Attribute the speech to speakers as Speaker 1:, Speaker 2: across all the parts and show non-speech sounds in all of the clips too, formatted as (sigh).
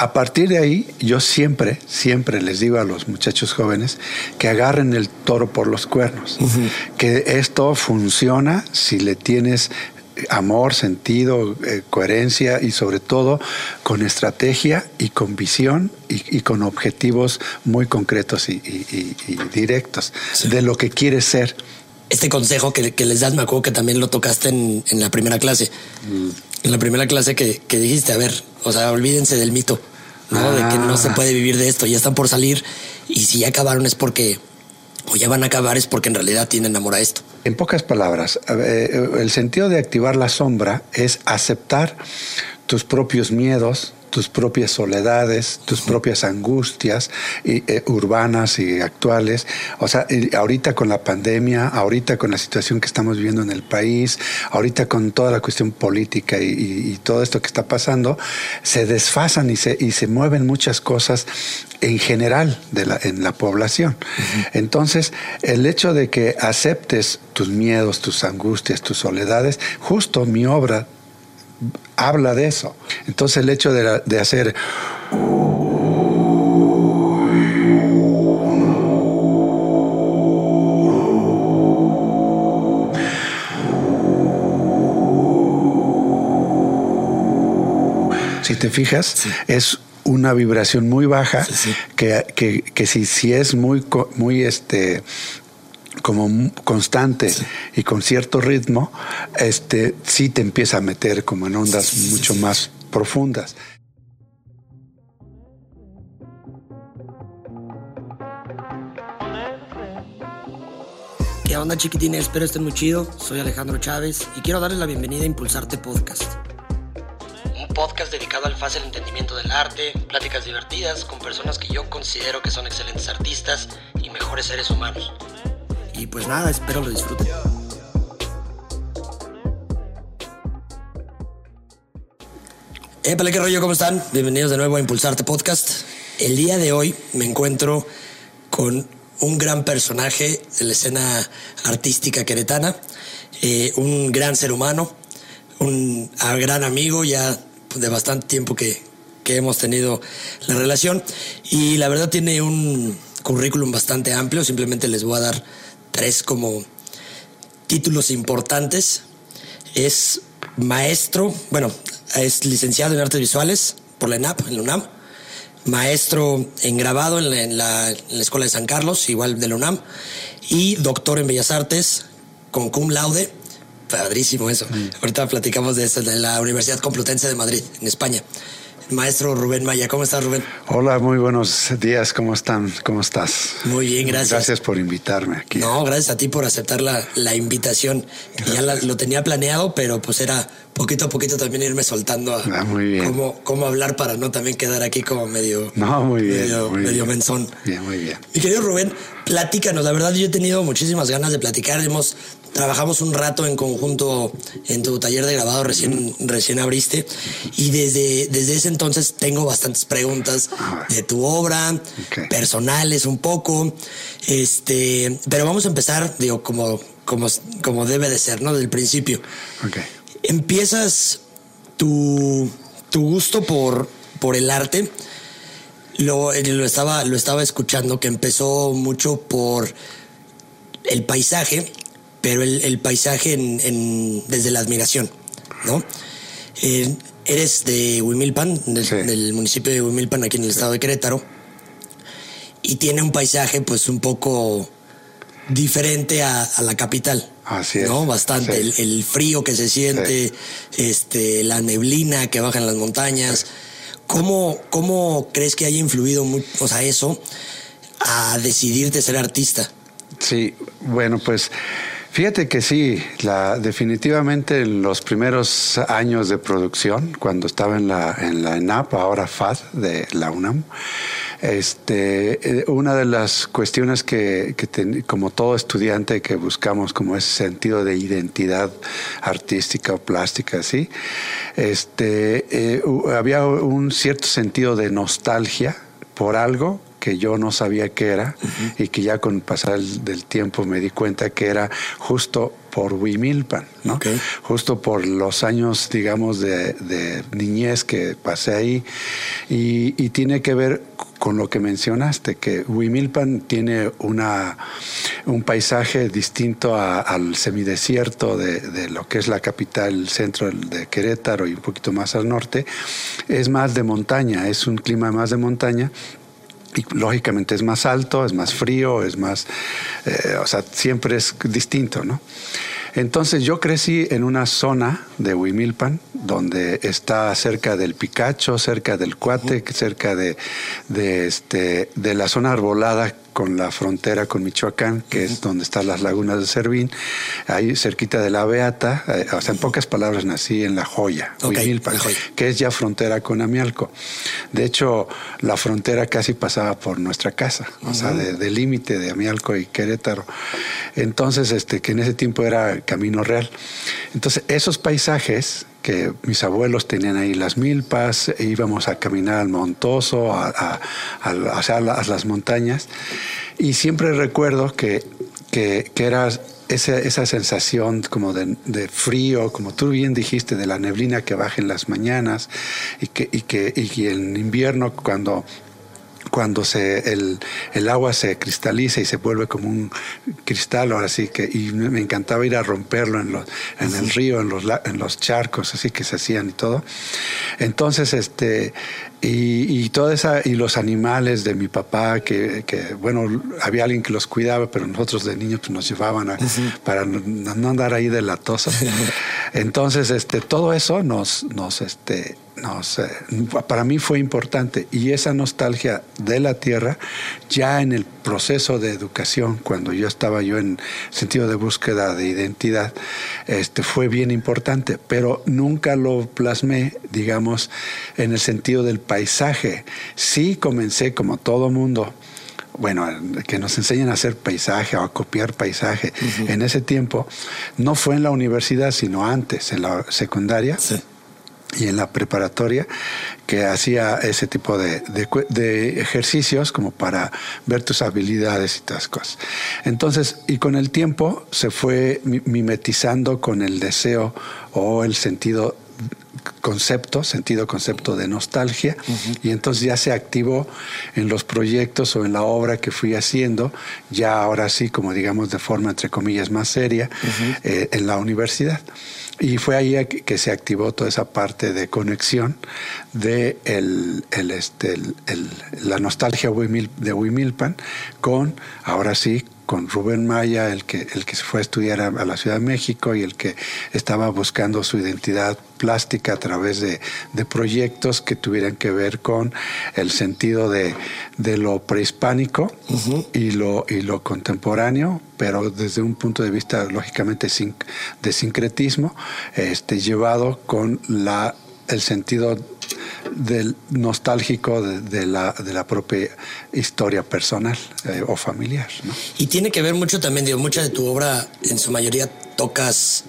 Speaker 1: a partir de ahí, yo siempre, siempre les digo a los muchachos jóvenes que agarren el toro por los cuernos, que esto funciona si le tienes amor, sentido, eh, coherencia y sobre todo con estrategia y con visión y, con objetivos muy concretos y, directos de lo que quieres ser.
Speaker 2: Este consejo que, les das, me acuerdo que también lo tocaste en, la primera clase. Mm. En la primera clase que, que dijiste, a ver, o sea, olvídense del mito ¿no? De que no se ah. puede vivir de esto, ya están por salir y si ya acabaron es porque, o ya van a acabar es porque en realidad tienen amor a esto.
Speaker 1: En pocas palabras, eh, el sentido de activar la sombra es aceptar tus propios miedos, tus propias soledades, tus propias angustias eh, urbanas y actuales. O sea, ahorita con la pandemia, ahorita con la situación que estamos viviendo en el país, ahorita con toda la cuestión política y, todo esto que está pasando, se desfasan y se, y se mueven muchas cosas en general de la, en la población. Entonces, el hecho de que aceptes tus miedos, tus angustias, tus soledades, justo mi obra habla de eso. Entonces el hecho de, hacer... Si te fijas, es una vibración muy baja Que, que, si, si, es muy, muy este, como constante y con cierto ritmo, este sí te empieza a meter como en ondas mucho más profundas.
Speaker 2: ¿Qué onda chiquitines? Espero estén muy chido. Soy Alejandro Chávez y quiero darles la bienvenida a Impulsarte Podcast. Un podcast dedicado al fácil entendimiento del arte, pláticas divertidas con personas que yo considero que son excelentes artistas y mejores seres humanos. Y pues nada, espero lo disfruten. Épale, qué rollo, ¿cómo están? Bienvenidos de nuevo a Impulsarte Podcast. El día de hoy me encuentro con un gran personaje de la escena artística queretana, eh, un gran ser humano, un gran amigo ya de bastante tiempo que, que hemos tenido la relación y la verdad tiene un currículum bastante amplio, simplemente les voy a dar tres como títulos importantes. Es maestro, bueno, es licenciado en artes visuales por la ENAP, en la UNAM. Maestro en grabado en la, Escuela de San Carlos, igual de la UNAM. Y doctor en Bellas Artes con cum laude. Padrísimo eso. Mm. Ahorita platicamos de eso, de la Universidad Complutense de Madrid, en España maestro Rubén Maya. ¿Cómo estás, Rubén?
Speaker 1: Hola, muy buenos días. ¿Cómo están? ¿Cómo estás?
Speaker 2: Muy bien, gracias.
Speaker 1: Gracias por invitarme aquí.
Speaker 2: No, gracias a ti por aceptar la, la invitación. Ya lo tenía planeado, pero pues era poquito a poquito también irme soltando a
Speaker 1: ah, muy bien.
Speaker 2: Cómo, cómo, hablar para no también quedar aquí como medio,
Speaker 1: no, muy bien,
Speaker 2: medio, medio menzón.
Speaker 1: Bien, muy bien.
Speaker 2: Mi querido Rubén, platícanos. La verdad, yo he tenido muchísimas ganas de platicar. Hemos trabajamos un rato en conjunto en tu taller de grabado recién, recién abriste y desde, desde ese entonces tengo bastantes preguntas de tu obra, personales un poco, este, pero vamos a empezar, digo, como, como, como debe de ser, ¿no? Del principio. Empiezas tu, tu gusto por, por el arte. Lo, lo, estaba, lo estaba escuchando que empezó mucho por el paisaje pero el, paisaje en, desde la admiración, ¿no? Eh, eres de Huimilpan, del, municipio de Huimilpan, aquí en el estado de Querétaro, y tiene un paisaje pues un poco diferente a, la capital.
Speaker 1: Así
Speaker 2: ¿no? Bastante. El, frío que se siente, este, la neblina que baja en las montañas. ¿Cómo, ¿Cómo crees que haya influido o sea, eso a decidirte ser artista?
Speaker 1: Sí, bueno, pues Fíjate que sí, la, definitivamente en los primeros años de producción, cuando estaba en la, en la ENAP, ahora FAD de la UNAM, este, eh, una de las cuestiones que, como todo estudiante que buscamos como ese sentido de identidad artística o plástica, ¿sí? este, eh, había un cierto sentido de nostalgia por algo que yo no sabía qué era y que ya con el pasar del tiempo me di cuenta que era justo por Huimilpan, ¿no? Justo por los años, digamos, de, niñez que pasé ahí. Y, tiene que ver con lo que mencionaste, que Huimilpan tiene una, un paisaje distinto al semidesierto de, lo que es la capital, centro de Querétaro y un poquito más al norte. Es más de montaña, es un clima más de montaña y lógicamente es más alto, es más frío, es más, eh, o sea, siempre es distinto, ¿no? Entonces yo crecí en una zona de Huimilpan, donde está cerca del Picacho, cerca del Cuate, cerca de, este, de la zona arbolada con la frontera con Michoacán, que es donde están las lagunas de Servín, ahí cerquita de la Beata, eh, o sea, en pocas palabras nací en La Joya, que es ya frontera con Amialco. De hecho, la frontera casi pasaba por nuestra casa, o sea, de, límite de Amialco y Querétaro. Entonces, este, que en ese tiempo era Camino Real. Entonces, esos paisajes que mis abuelos tenían ahí las milpas, e íbamos a caminar al Montoso, a, a, las montañas, y siempre recuerdo que, que, era esa, esa, sensación como de, de, frío, como tú bien dijiste, de la neblina que baja en las mañanas, y que, y que y en invierno cuando cuando se, el, el, agua se cristaliza y se vuelve como un cristal, ahora sí que, y me encantaba ir a romperlo en, los, en el río, en los, en los charcos, así que se hacían y todo. Entonces, este, y, y toda esa, y los animales de mi papá, que, que, bueno, había alguien que los cuidaba, pero nosotros de niños pues, nos llevaban a, para no, andar ahí de latosa. (laughs) Entonces, este, todo eso nos, nos, este, no sé, para mí fue importante y esa nostalgia de la tierra ya en el proceso de educación, cuando yo estaba yo en sentido de búsqueda de identidad, este, fue bien importante, pero nunca lo plasmé, digamos, en el sentido del paisaje. Sí comencé como todo mundo bueno, que nos enseñan a hacer paisaje o a copiar paisaje. En ese tiempo, no fue en la universidad, sino antes, en la secundaria. Sí y en la preparatoria que hacía ese tipo de, de, ejercicios como para ver tus habilidades y todas cosas. Entonces, y con el tiempo se fue mimetizando con el deseo o el sentido concepto, sentido concepto de nostalgia, y entonces ya se activó en los proyectos o en la obra que fui haciendo, ya ahora sí, como digamos de forma entre comillas más seria, eh, en la universidad. Y fue ahí que se activó toda esa parte de conexión de el, el, este, el, la nostalgia de Wimilpan con, ahora sí, con Rubén Maya, el que, el que se fue a estudiar a, la Ciudad de México y el que estaba buscando su identidad plástica a través de, de proyectos que tuvieran que ver con el sentido de, de lo prehispánico y, lo, y lo contemporáneo, pero desde un punto de vista lógicamente de sincretismo, este, llevado con la, el sentido del nostálgico de, la, de la propia historia personal eh, o familiar.
Speaker 2: Y tiene que ver mucho también, digo, mucha de tu obra, en su mayoría tocas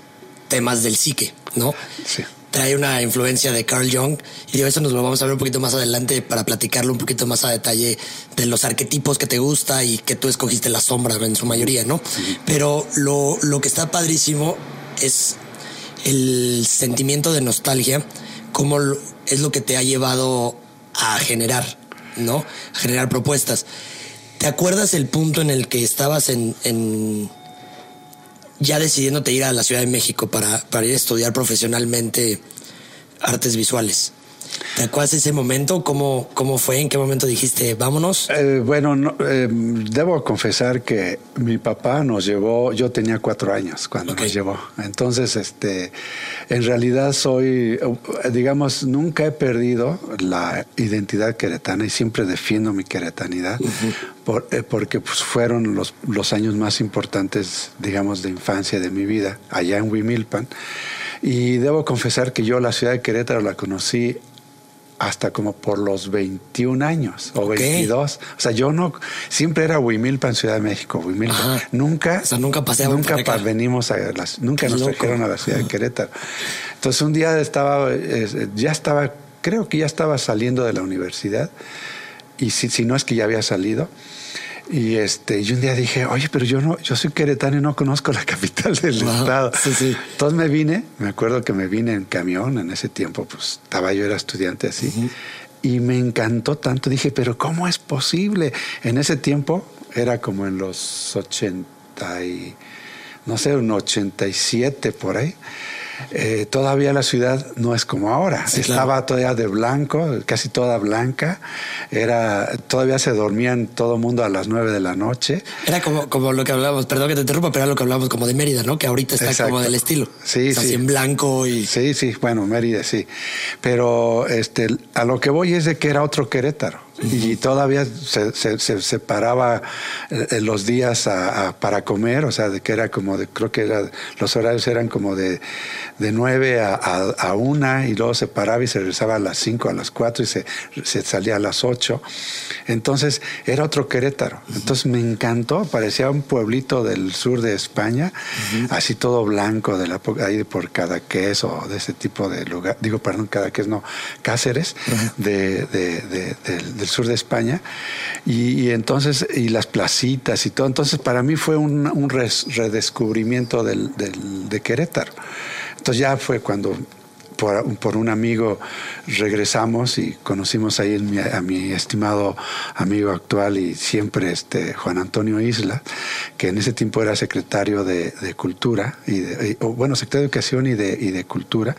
Speaker 2: temas del psique, ¿no?
Speaker 1: Sí.
Speaker 2: Trae una influencia de Carl Jung y de eso nos lo vamos a ver un poquito más adelante para platicarlo un poquito más a detalle de los arquetipos que te gusta y que tú escogiste la sombra en su mayoría, ¿no? Pero lo, lo que está padrísimo es el sentimiento de nostalgia, como es lo que te ha llevado a generar, ¿no? A generar propuestas. ¿Te acuerdas el punto en el que estabas en, ya decidiéndote ir a la Ciudad de México para, para ir a estudiar profesionalmente artes visuales? ¿Te acuerdas de ese momento? ¿Cómo, ¿Cómo fue? ¿En qué momento dijiste, vámonos?
Speaker 1: Eh, bueno, eh, debo confesar que mi papá nos llevó, yo tenía cuatro años cuando nos llevó. Entonces, este, en realidad soy, digamos, nunca he perdido la identidad queretana y siempre defiendo mi queretanidad. Eh, porque pues, fueron los, los años más importantes, digamos, de infancia de mi vida, allá en Huimilpan. Y debo confesar que yo la ciudad de Querétaro la conocí hasta como por los 21 años o 22. O sea, yo no, siempre era Huimilpan, Ciudad de México, Huimilpan. Nunca,
Speaker 2: o sea, nunca Nunca
Speaker 1: venimos a las, nunca nos trajeron a la ciudad de Querétaro. Entonces un día estaba, ya estaba, creo que ya estaba saliendo de la universidad y si, si no es que ya había salido. Y este, y un día dije, oye, pero yo no, yo soy queretano y no conozco la capital del estado.
Speaker 2: sí, sí.
Speaker 1: Entonces me vine, me acuerdo que me vine en camión en ese tiempo, pues estaba yo era estudiante así. Y me encantó tanto, dije, pero ¿cómo es posible? En ese tiempo era como en los 80 y, no sé, un 87 por ahí. Eh, todavía la ciudad no es como ahora. Estaba todavía de blanco, casi toda blanca. Era, todavía se dormían todo el mundo a las nueve de la noche.
Speaker 2: Era como, como lo que hablábamos, perdón que te interrumpa, pero era lo que hablábamos como de Mérida, ¿no? Que ahorita está como del estilo.
Speaker 1: Sí, sí.
Speaker 2: Así en blanco y.
Speaker 1: Sí, sí, bueno, Mérida, sí. Pero este, a lo que voy es de que era otro Querétaro y todavía se, se, separaba eh, los días para comer, o sea, de que era como de, creo que era, los horarios eran como de, de 9 a, a, 1 y luego se paraba y se regresaba a las 5, a las 4 y se, se salía a las 8. Entonces era otro Querétaro. Entonces me encantó, parecía un pueblito del sur de España, así todo blanco, de la, ahí por Cadaqués o de ese tipo de lugar, digo, perdón, Cadaqués no, Cáceres, de, de, de, del sur de España, y, entonces, y las placitas y todo. Entonces, para mí fue un, un redescubrimiento del, del, de Querétaro. Entonces ya fue cuando por, por, un amigo regresamos y conocimos ahí a mi estimado amigo actual y siempre este Juan Antonio Isla, que en ese tiempo era secretario de, de Cultura, y, bueno, secretario de Educación y de, y de Cultura,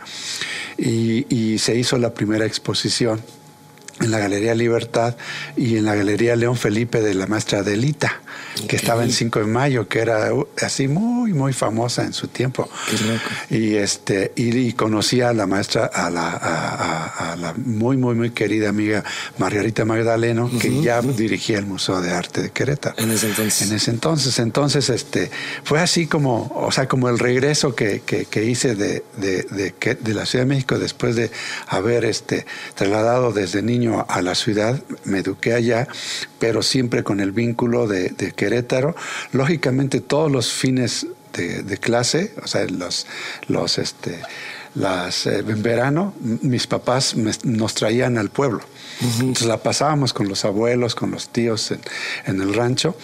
Speaker 1: y, y se hizo la primera exposición en la Galería Libertad y en la Galería León Felipe de la maestra Adelita, que estaba en 5 de mayo, que era uh, así muy, muy famosa en su tiempo. Y, este, y, conocí a la maestra, a la, a, la muy, muy, muy querida amiga Margarita Magdaleno, que ya dirigía el Museo de Arte de Querétaro.
Speaker 2: En ese entonces.
Speaker 1: En ese entonces. Entonces, este, fue así como, o sea, como el regreso que, que, hice de, de, de, de, la Ciudad de México después de haber este, trasladado desde niño a la ciudad, me eduqué allá, pero siempre con el vínculo de, Querétaro. Lógicamente todos los fines de, clase, o sea, los, los este, las, eh, en verano, mis papás nos traían al pueblo. Entonces la pasábamos con los abuelos, con los tíos en el rancho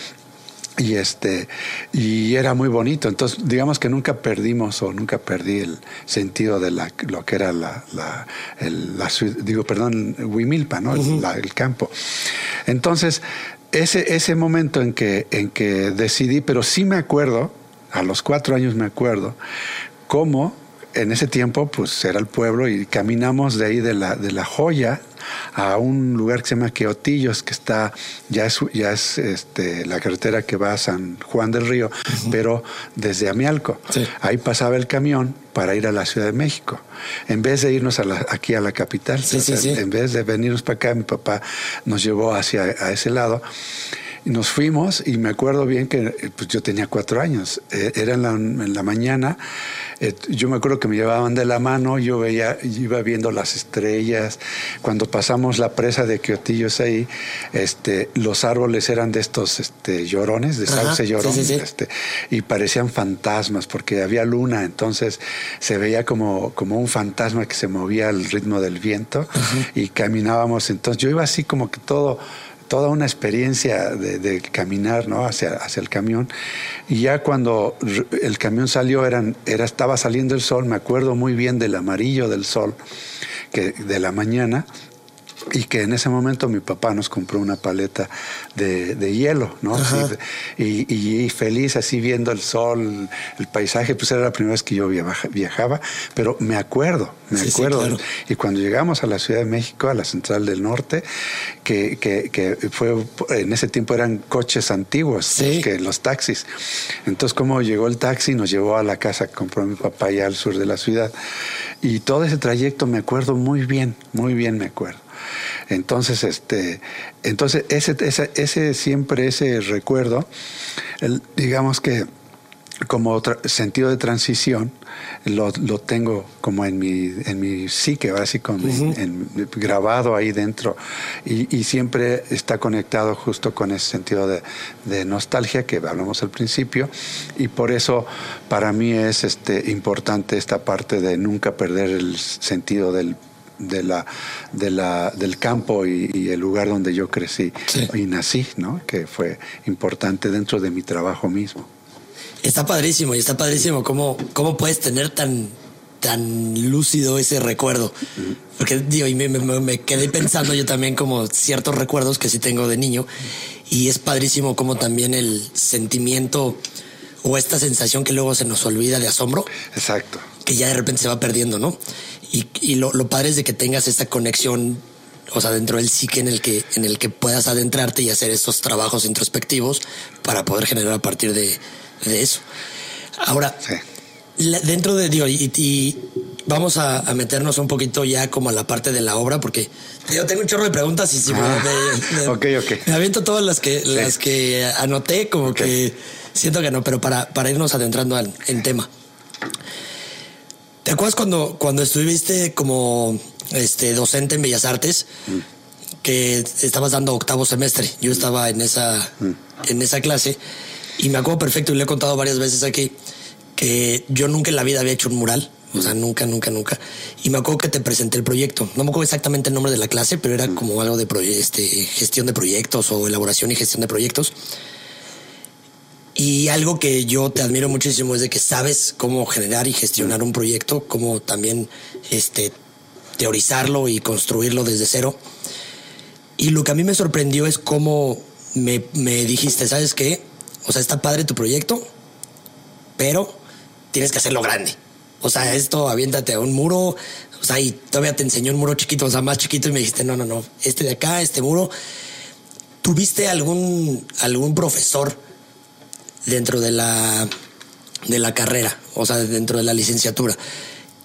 Speaker 1: y este y era muy bonito. Entonces digamos que nunca perdimos o nunca perdí el sentido de la, lo que era la, la, el, digo perdón Huimilpa no el, campo. Entonces ese ese momento en que en que decidí pero sí me acuerdo a los cuatro años me acuerdo cómo en ese tiempo pues era el pueblo y caminamos de ahí de la de la joya a un lugar que se llama Queotillos, que está, ya es, ya es este, la carretera que va a San Juan del Río, pero desde Amialco. Ahí pasaba el camión para ir a la Ciudad de México. En vez de irnos aquí a la capital, en vez de venirnos para acá, mi papá nos llevó hacia a ese lado. Nos fuimos y me acuerdo bien que pues, yo tenía cuatro años. Eh, era en la, en la mañana eh, yo me acuerdo que me llevaban de la mano, yo veía, iba viendo las estrellas. Cuando pasamos la presa de Quiotillos ahí, este, los árboles eran de estos este, llorones, de sauce llorón, Este, y parecían fantasmas porque había luna, entonces se veía como, como un fantasma que se movía al ritmo del viento y caminábamos. Entonces yo iba así como que todo toda una experiencia de, caminar ¿no? hacia, hacia el camión. Y ya cuando el camión salió, eran, era, estaba saliendo el sol, me acuerdo muy bien del amarillo del sol que, de la mañana, y que en ese momento mi papá nos compró una paleta de, de hielo, ¿no? y, y, feliz así viendo el sol, el paisaje, pues era la primera vez que yo viajaba, pero me acuerdo, me acuerdo. Y cuando llegamos a la Ciudad de México, a la Central del Norte, que, que, que fue, en ese tiempo eran coches antiguos, que los taxis. Entonces, como llegó el taxi, nos llevó a la casa que compró mi papá allá al sur de la ciudad. Y todo ese trayecto me acuerdo muy bien, muy bien me acuerdo. Entonces, este, entonces ese, ese, ese siempre ese recuerdo, digamos que como sentido de transición, lo, lo, tengo como en mi, en mi psique, así como grabado ahí dentro, y, y, siempre está conectado justo con ese sentido de, de, nostalgia que hablamos al principio, y por eso para mí es este, importante esta parte de nunca perder el sentido del de la, de la, del campo y, el lugar donde yo crecí y nací, ¿no? Que fue importante dentro de mi trabajo mismo.
Speaker 2: Está padrísimo y está padrísimo cómo, cómo puedes tener tan, tan lúcido ese recuerdo. Porque digo, y me, quedé pensando yo también como ciertos recuerdos que sí tengo de niño y es padrísimo como también el sentimiento o esta sensación que luego se nos olvida de asombro.
Speaker 1: Exacto.
Speaker 2: Que ya de repente se va perdiendo, ¿no? Y, lo, padre es de que tengas esta conexión, o sea, dentro del psique en el que, en el que puedas adentrarte y hacer estos trabajos introspectivos para poder generar a partir de, eso. Ahora, dentro de Dios, y, vamos a, meternos un poquito ya como a la parte de la obra, porque yo tengo un chorro de preguntas y si me,
Speaker 1: ah,
Speaker 2: me, aviento todas las que, las que anoté, como que siento que no, pero para, para irnos adentrando al, en tema. ¿Te acuerdas cuando, cuando estuviste como este, docente en Bellas Artes? Mm. Que estabas dando octavo semestre. Yo estaba en esa, mm. en esa clase y me acuerdo perfecto y le he contado varias veces aquí que yo nunca en la vida había hecho un mural. O sea, nunca, nunca, nunca. Y me acuerdo que te presenté el proyecto. No me acuerdo exactamente el nombre de la clase, pero era mm. como algo de este, gestión de proyectos o elaboración y gestión de proyectos. Y algo que yo te admiro muchísimo es de que sabes cómo generar y gestionar un proyecto, cómo también este, teorizarlo y construirlo desde cero. Y lo que a mí me sorprendió es cómo me, dijiste, ¿sabes qué? O sea, está padre tu proyecto, pero tienes que hacerlo grande. O sea, esto aviéntate a un muro, o sea, y todavía te enseñó un muro chiquito, o sea, más chiquito, y me dijiste, no, no, no, este de acá, este muro. ¿Tuviste algún, algún profesor? Dentro de la, de la carrera, o sea, dentro de la licenciatura,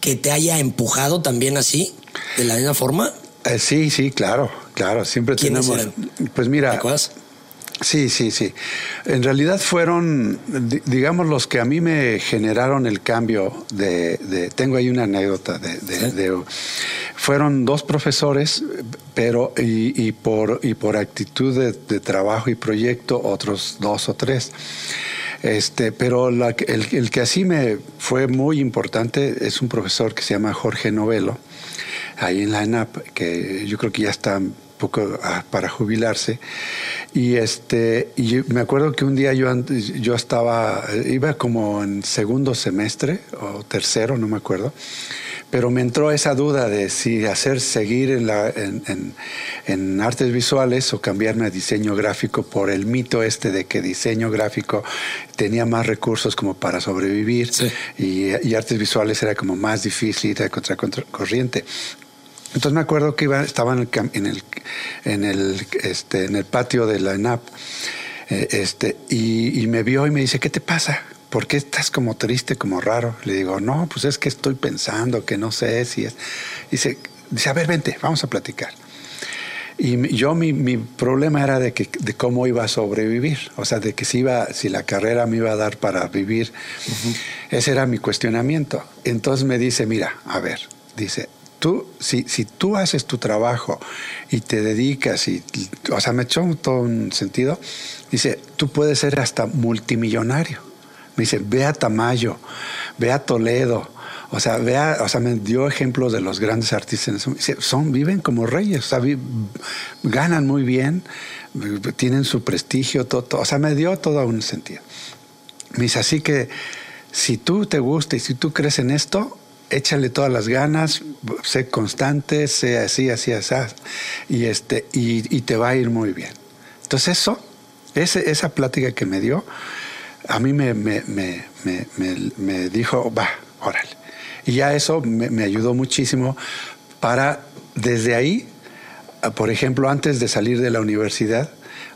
Speaker 2: que te haya empujado también así, de la misma forma?
Speaker 1: Eh, sí, sí, claro, claro. Siempre tenemos. Pues mira. Sí, sí, sí. En realidad fueron, digamos, los que a mí me generaron el cambio de. tengo ahí una anécdota de. fueron dos profesores, pero y, por, y por actitud de, trabajo y proyecto, otros dos o tres. Este, pero el, el, que así me fue muy importante es un profesor que se llama Jorge Novelo, ahí en la ENAP, que yo creo que ya está poco ah, para jubilarse. Y, este, y me acuerdo que un día yo, yo estaba, iba como en segundo semestre o tercero, no me acuerdo pero me entró esa duda de si hacer seguir en, la, en, artes visuales o cambiarme a diseño gráfico por el mito este de que diseño gráfico tenía más recursos como para sobrevivir y, artes visuales era como más difícil, de contra corriente. Entonces me acuerdo que iba, estaba en el, en el, este, en el patio de la ENAP eh, este, y, y me vio y me dice, ¿qué te pasa? ¿por qué estás como triste, como raro? Le digo, no, pues es que estoy pensando que no sé si es. Dice, dice a ver, vente, vamos a platicar. Y yo mi, mi, problema era de, que, de cómo iba a sobrevivir, o sea, de que si, iba, si la carrera me iba a dar para vivir. Ese era mi cuestionamiento. Entonces me dice, mira, a ver, dice, si, tú haces tu trabajo y te dedicas, y, o sea, me echó todo un sentido, dice, tú puedes ser hasta multimillonario. Me dice, ve a Tamayo, ve a Toledo. O sea, vea, me dio ejemplos de los grandes artistas. Son, viven como reyes, o sea, ganan muy bien, tienen su prestigio, todo, o sea, me dio todo un sentido. Me dice, así que si tú te gusta y si tú crees en esto, échale todas las ganas, sé constante, sé así, así, así, y, este, y, te va a ir muy bien. Entonces eso, esa plática que me dio, a mí me, me, me, me dijo, va, órale. Y ya eso me, ayudó muchísimo para, desde ahí, por ejemplo, antes de salir de la universidad,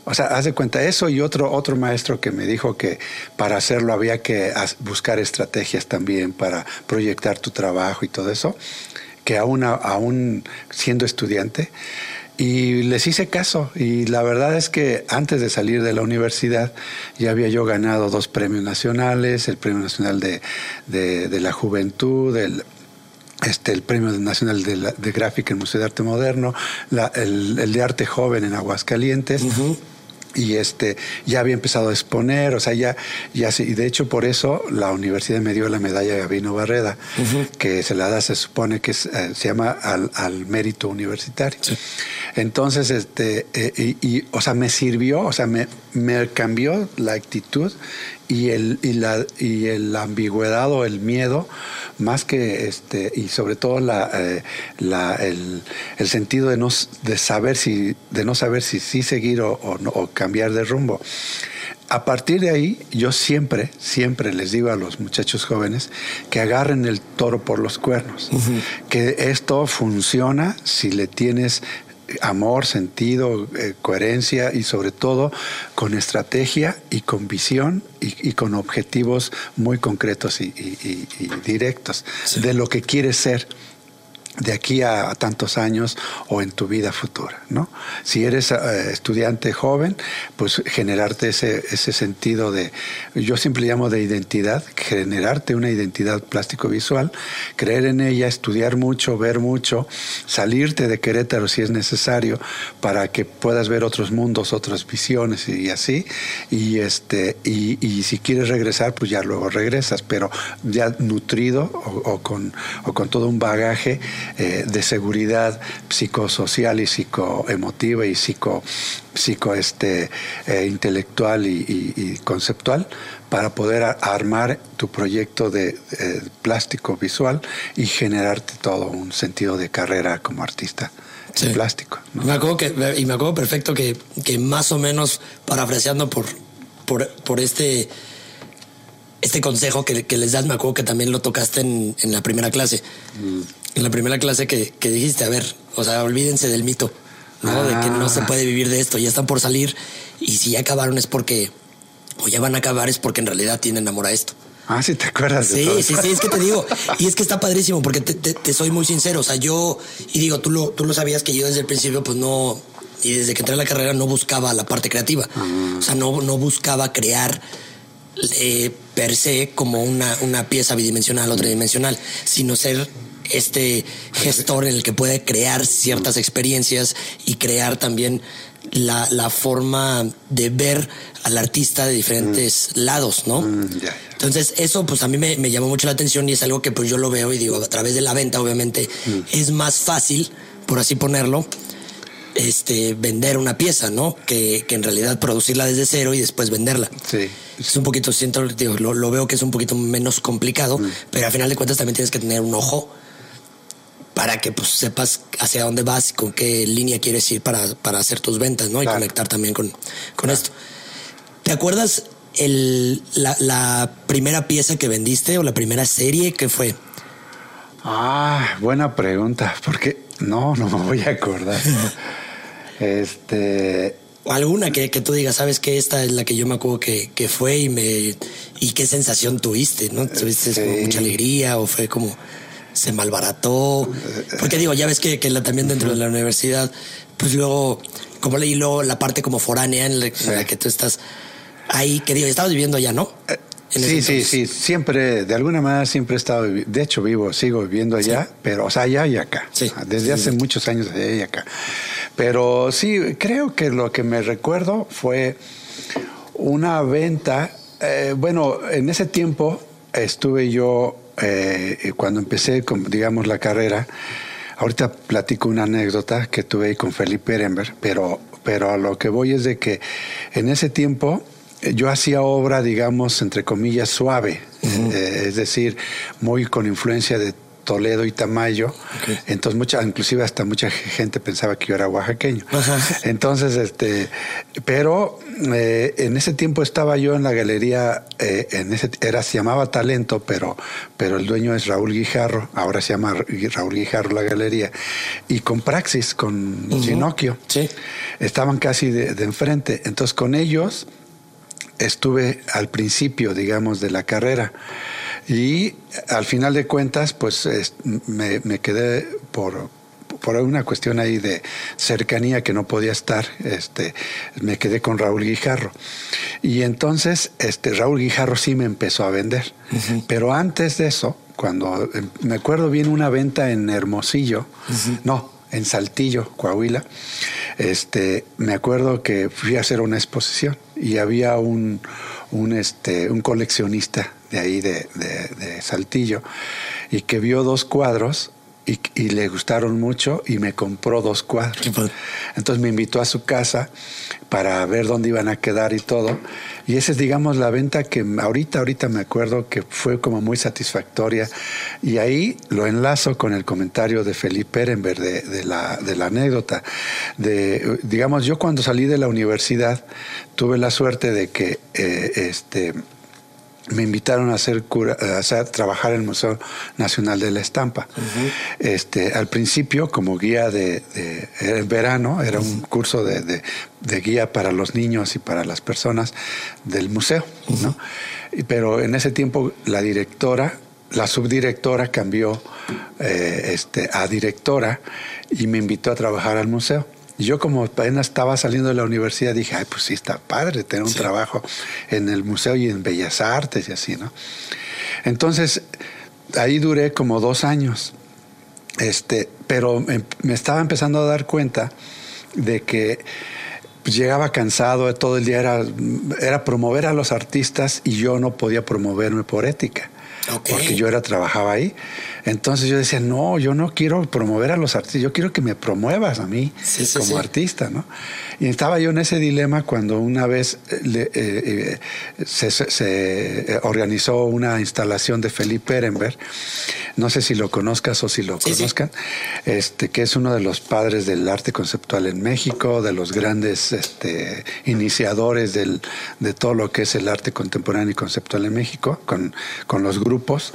Speaker 1: o sea, haz de cuenta eso y otro, otro maestro que me dijo que para hacerlo había que buscar estrategias también para proyectar tu trabajo y todo eso, que aún, aún siendo estudiante, y les hice caso y la verdad es que antes de salir de la universidad ya había yo ganado dos premios nacionales, el Premio Nacional de, de, la Juventud, el, este, el Premio Nacional de, de Gráfica en Museo de Arte Moderno, el, el, de Arte Joven en Aguascalientes. Y este ya había empezado a exponer, o sea, ya, ya y de hecho por eso la universidad me dio la medalla Gabino Barreda, que se la da, se supone que eh, se llama al, mérito universitario. Entonces, este, eh, y, o sea, me sirvió, o sea, me, me cambió la actitud y el y la y el ambigüedad o el miedo más que este y sobre todo la, eh, la el, el, sentido de no de saber si de no saber si sí seguir o, o, cambiar de rumbo. A partir de ahí, yo siempre, siempre les digo a los muchachos jóvenes que agarren el toro por los cuernos, que esto funciona si le tienes amor, sentido, eh, coherencia y sobre todo con estrategia y con visión y, con objetivos muy concretos y, directos de lo que quieres ser de aquí a, tantos años o en tu vida futura, ¿no? Si eres eh, estudiante joven, pues generarte ese, ese sentido de, yo siempre llamo de identidad, generarte una identidad plástico-visual, creer en ella, estudiar mucho, ver mucho, salirte de Querétaro si es necesario para que puedas ver otros mundos, otras visiones y así, y, este, y, si quieres regresar, pues ya luego regresas, pero ya nutrido o, con, o con todo un bagaje eh, de seguridad psicosocial y psicoemotiva y psico, psico este, eh, intelectual y, conceptual para poder armar tu proyecto de eh, plástico visual y generarte todo un sentido de carrera como artista. plástico.
Speaker 2: Me acuerdo que, y me acuerdo perfecto que, que más o menos parafraseando por, por, por este este consejo que, les das, me acuerdo que también lo tocaste en, la primera clase. Mm. En la primera clase que, dijiste, a ver, o sea, olvídense del mito, ¿no? De que no se ah. puede vivir de esto, ya están por salir y si ya acabaron es porque, o ya van a acabar es porque en realidad tienen amor a esto.
Speaker 1: Ah, sí, te acuerdas.
Speaker 2: Sí, sí, sí, es que te digo. Y es que está padrísimo porque te, soy muy sincero. O sea, yo, y digo, tú lo, tú lo sabías que yo desde el principio, pues no, y desde que entré a la carrera no buscaba la parte creativa. Ah. O sea, no, no buscaba crear eh, per se como una, una pieza bidimensional o tridimensional, sino ser este gestor en el que puede crear ciertas experiencias y crear también la, la forma de ver al artista de diferentes mm. lados, ¿no? Mm, Entonces, eso pues a mí me, me, llamó mucho la atención y es algo que pues yo lo veo y digo, a través de la venta, obviamente, mm. es más fácil, por así ponerlo, este, vender una pieza, ¿no? Que, que, en realidad producirla desde cero y después venderla.
Speaker 1: Sí.
Speaker 2: Es un poquito, siento, digo, lo, lo veo que es un poquito menos complicado, mm. pero al final de cuentas también tienes que tener un ojo para que pues, sepas hacia dónde vas y con qué línea quieres ir para, para hacer tus ventas, ¿no? Y conectar también con, con esto. ¿Te acuerdas el, la, la primera pieza que vendiste o la primera serie que fue?
Speaker 1: Ah, buena pregunta, porque no, no me voy a acordar. (laughs) este.
Speaker 2: Alguna que, que, tú digas, sabes que esta es la que yo me acuerdo que, que fue y me. y qué sensación tuviste, ¿no? ¿Tuviste mucha alegría o fue como se malbarató? Porque digo, ya ves que, que la, también dentro de la universidad, pues luego, como leí luego la parte como foránea en la, que tú estás ahí, que digo, estabas viviendo allá, ¿no?
Speaker 1: Eh, Sí, sí, sí, siempre, de alguna manera siempre he estado, de hecho vivo, sigo viviendo allá, pero, o sea, allá y acá, sí. desde hace muchos años allá y acá. Pero sí, creo que lo que me recuerdo fue una venta, eh, bueno, en ese tiempo estuve yo, eh, cuando empecé, con, digamos, la carrera, ahorita platico una anécdota que tuve ahí con Felipe Ehrenberg, pero, pero a lo que voy es de que en ese tiempo yo hacía obra, digamos, entre comillas, suave, eh, es decir, muy con influencia de Toledo y Tamayo. Entonces, mucha, inclusive hasta mucha gente pensaba que yo era oaxaqueño. Entonces, este, pero eh, en ese tiempo estaba yo en la galería, eh, en ese, era, se llamaba Talento, pero, pero el dueño es Raúl Guijarro, ahora se llama Raúl Guijarro la galería, y con Praxis, con Ginocchio. Sí. Estaban casi de, de enfrente. Entonces, con ellos estuve al principio, digamos, de la carrera. Y al final de cuentas, pues me, quedé por, por una cuestión ahí de cercanía que no podía estar, este, me quedé con Raúl Guijarro. Y entonces, este, Raúl Guijarro sí me empezó a vender. Pero antes de eso, cuando em, me acuerdo bien una venta en Hermosillo, no, en Saltillo, Coahuila, este, me acuerdo que fui a hacer una exposición y había un, un, este, un coleccionista de ahí de, de Saltillo y que vio dos cuadros y, le gustaron mucho y me compró dos cuadros. Entonces me invitó a su casa para ver dónde iban a quedar y todo. Y esa es, digamos, la venta que ahorita, ahorita me acuerdo que fue como muy satisfactoria. Y ahí lo enlazo con el comentario de Felipe Ehrenberg de, la, de la anécdota. De, digamos, yo cuando salí de la universidad tuve la suerte de que eh, este, me invitaron a hacer, cura, a trabajar en el Museo Nacional de la Estampa. este, al principio, como guía de, verano, era un curso de, guía para los niños y para las personas del museo. ¿no? Pero en ese tiempo la directora, la subdirectora cambió eh, este, a directora y me invitó a trabajar al museo. Y yo como apenas estaba saliendo de la universidad dije, ay, pues sí, está padre tener un trabajo en el museo y en Bellas Artes y así, ¿no? Entonces, ahí duré como dos años. Este, pero me, estaba empezando a dar cuenta de que llegaba cansado, todo el día era, era promover a los artistas y yo no podía promoverme por ética. Porque yo era, trabajaba ahí. Entonces yo decía, no, yo no quiero promover a los artistas, yo quiero que me promuevas a mí como artista, ¿no? Y estaba yo en ese dilema cuando una vez eh, eh, se, organizó una instalación de Felipe Ehrenberg, no sé si lo conozcas o si lo conozcan, este, que es uno de los padres del arte conceptual en México, de los grandes este, iniciadores del, de todo lo que es el arte contemporáneo y conceptual en México, con, con los grupos.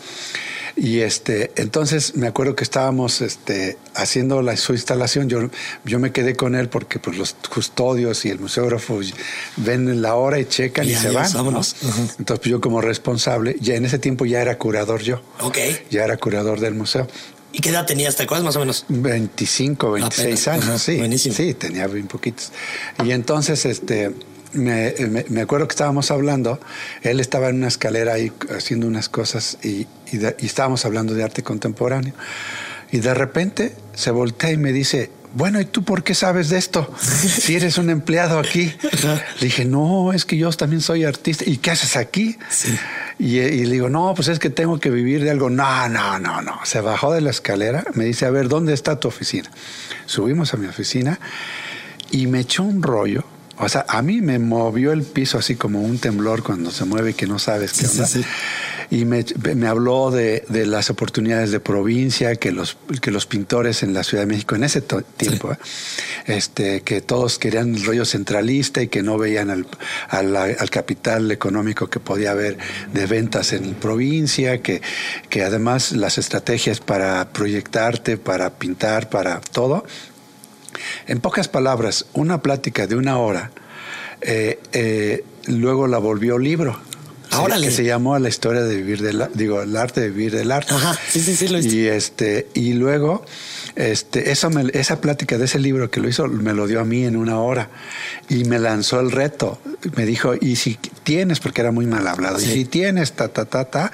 Speaker 1: Y este, entonces me acuerdo que estábamos este, haciendo la, su instalación. Yo, yo me quedé con él porque pues, los custodios y el museógrafo ven la hora y checan y, se van. Entonces pues, yo como responsable, ya en ese tiempo ya era curador yo.
Speaker 2: Ok.
Speaker 1: Ya era curador del museo.
Speaker 2: ¿Y qué edad tenías? ¿Te acuerdas más o menos?
Speaker 1: 25, 26 años, sí. Buenísimo. Sí, tenía bien poquitos. Y entonces, este, me, me, acuerdo que estábamos hablando, él estaba en una escalera ahí haciendo unas cosas y, y, estábamos hablando de arte contemporáneo. Y de repente se voltea y me dice, bueno, ¿y tú por qué sabes de esto? Si eres un empleado aquí. (laughs) Le dije, no, es que yo también soy artista. ¿Y qué haces aquí? Y, y, le digo, no, pues es que tengo que vivir de algo. No, no, no, no. Se bajó de la escalera, me dice, a ver, ¿dónde está tu oficina? Subimos a mi oficina y me echó un rollo o sea, a mí me movió el piso así como un temblor cuando se mueve y que no sabes qué onda. Y me, habló de, las oportunidades de provincia, que los, que los pintores en la Ciudad de México en ese tiempo, ¿eh? este, que todos querían el rollo centralista y que no veían al, al, capital económico que podía haber de ventas en provincia, que, que además las estrategias para proyectarte, para pintar, para todo, en pocas palabras, una plática de una hora, eh, eh, luego la volvió libro. Ahora que se llamó la historia de vivir del digo el arte de vivir del arte.
Speaker 2: Ajá, sí, sí, sí lo
Speaker 1: Y este y luego este eso esa plática de ese libro que lo hizo me lo dio a mí en una hora y me lanzó el reto. Me dijo, "Y si tienes porque era muy mal hablado. Y si tienes ta ta ta ta,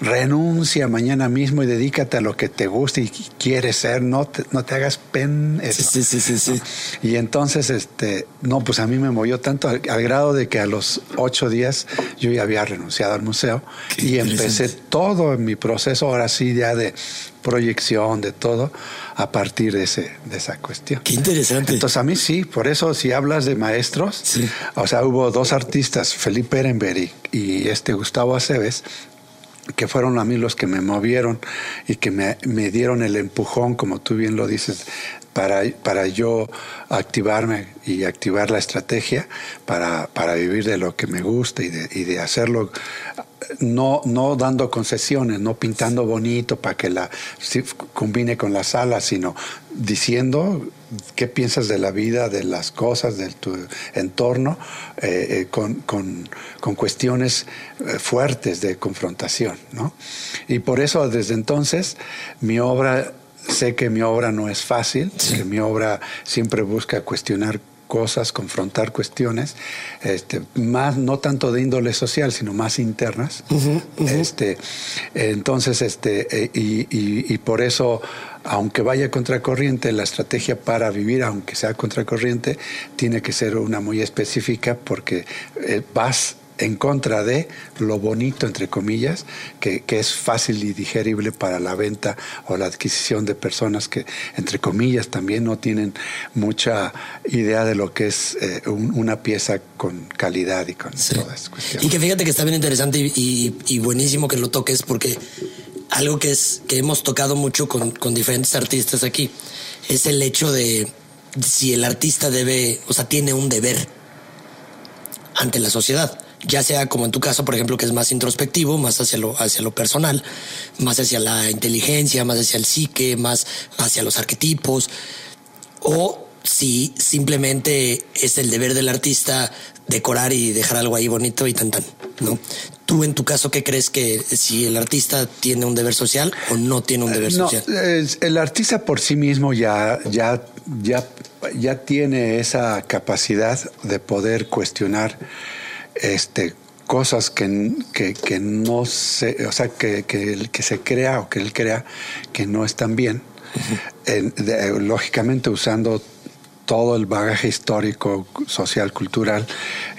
Speaker 1: renuncia mañana mismo y dedícate a lo que te gusta y quieres ser, no te, no te hagas pen
Speaker 2: Sí, sí, sí, sí.
Speaker 1: Y entonces este, no, pues a mí me movió tanto al, grado de que a los ocho días yo ya había renunciado al museo y empecé todo en mi proceso ahora sí ya de proyección, de todo, a partir de, ese, de esa cuestión.
Speaker 2: Qué interesante.
Speaker 1: Entonces a mí sí, por eso si hablas de maestros, o sea, hubo dos artistas, Felipe Ehrenberg y, este Gustavo Aceves, que fueron a mí los que me movieron y que me, me dieron el empujón, como tú bien lo dices, para, para yo activarme y activar la estrategia para, para vivir de lo que me gusta y de, y de hacerlo no, no dando concesiones, no pintando bonito para que la combine con la sala, sino diciendo qué piensas de la vida, de las cosas, de tu entorno, eh, eh, con, con, con, cuestiones eh, fuertes de confrontación. ¿no? Y por eso desde entonces mi obra sé que mi obra no es fácil, que mi obra siempre busca cuestionar cosas, confrontar cuestiones, este, más no tanto de índole social, sino más internas. Este, entonces, este, eh, y, por eso, aunque vaya contracorriente, la estrategia para vivir, aunque sea contracorriente, tiene que ser una muy específica porque eh, vas en contra de lo bonito, entre comillas, que, es fácil y digerible para la venta o la adquisición de personas que, entre comillas, también no tienen mucha idea de lo que es eh, una pieza con calidad y con todas esas cuestiones.
Speaker 2: Y que fíjate que está bien interesante y, buenísimo que lo toques porque algo que, es, que hemos tocado mucho con, con diferentes artistas aquí es el hecho de si el artista debe, o sea, tiene un deber ante la sociedad ya sea como en tu caso, por ejemplo, que es más introspectivo, más hacia lo, hacia lo personal, más hacia la inteligencia, más hacia el psique, más hacia los arquetipos, o si simplemente es el deber del artista decorar y dejar algo ahí bonito y tan tan, ¿no? Tú en tu caso, ¿qué crees que si el artista tiene un deber social o no tiene un deber social?
Speaker 1: el artista por sí mismo ya, ya, ya, ya tiene esa capacidad de poder cuestionar este, cosas que, que, no se, o sea, que, que, que, se crea o que él crea que no están bien, lógicamente usando todo el bagaje histórico, social, cultural,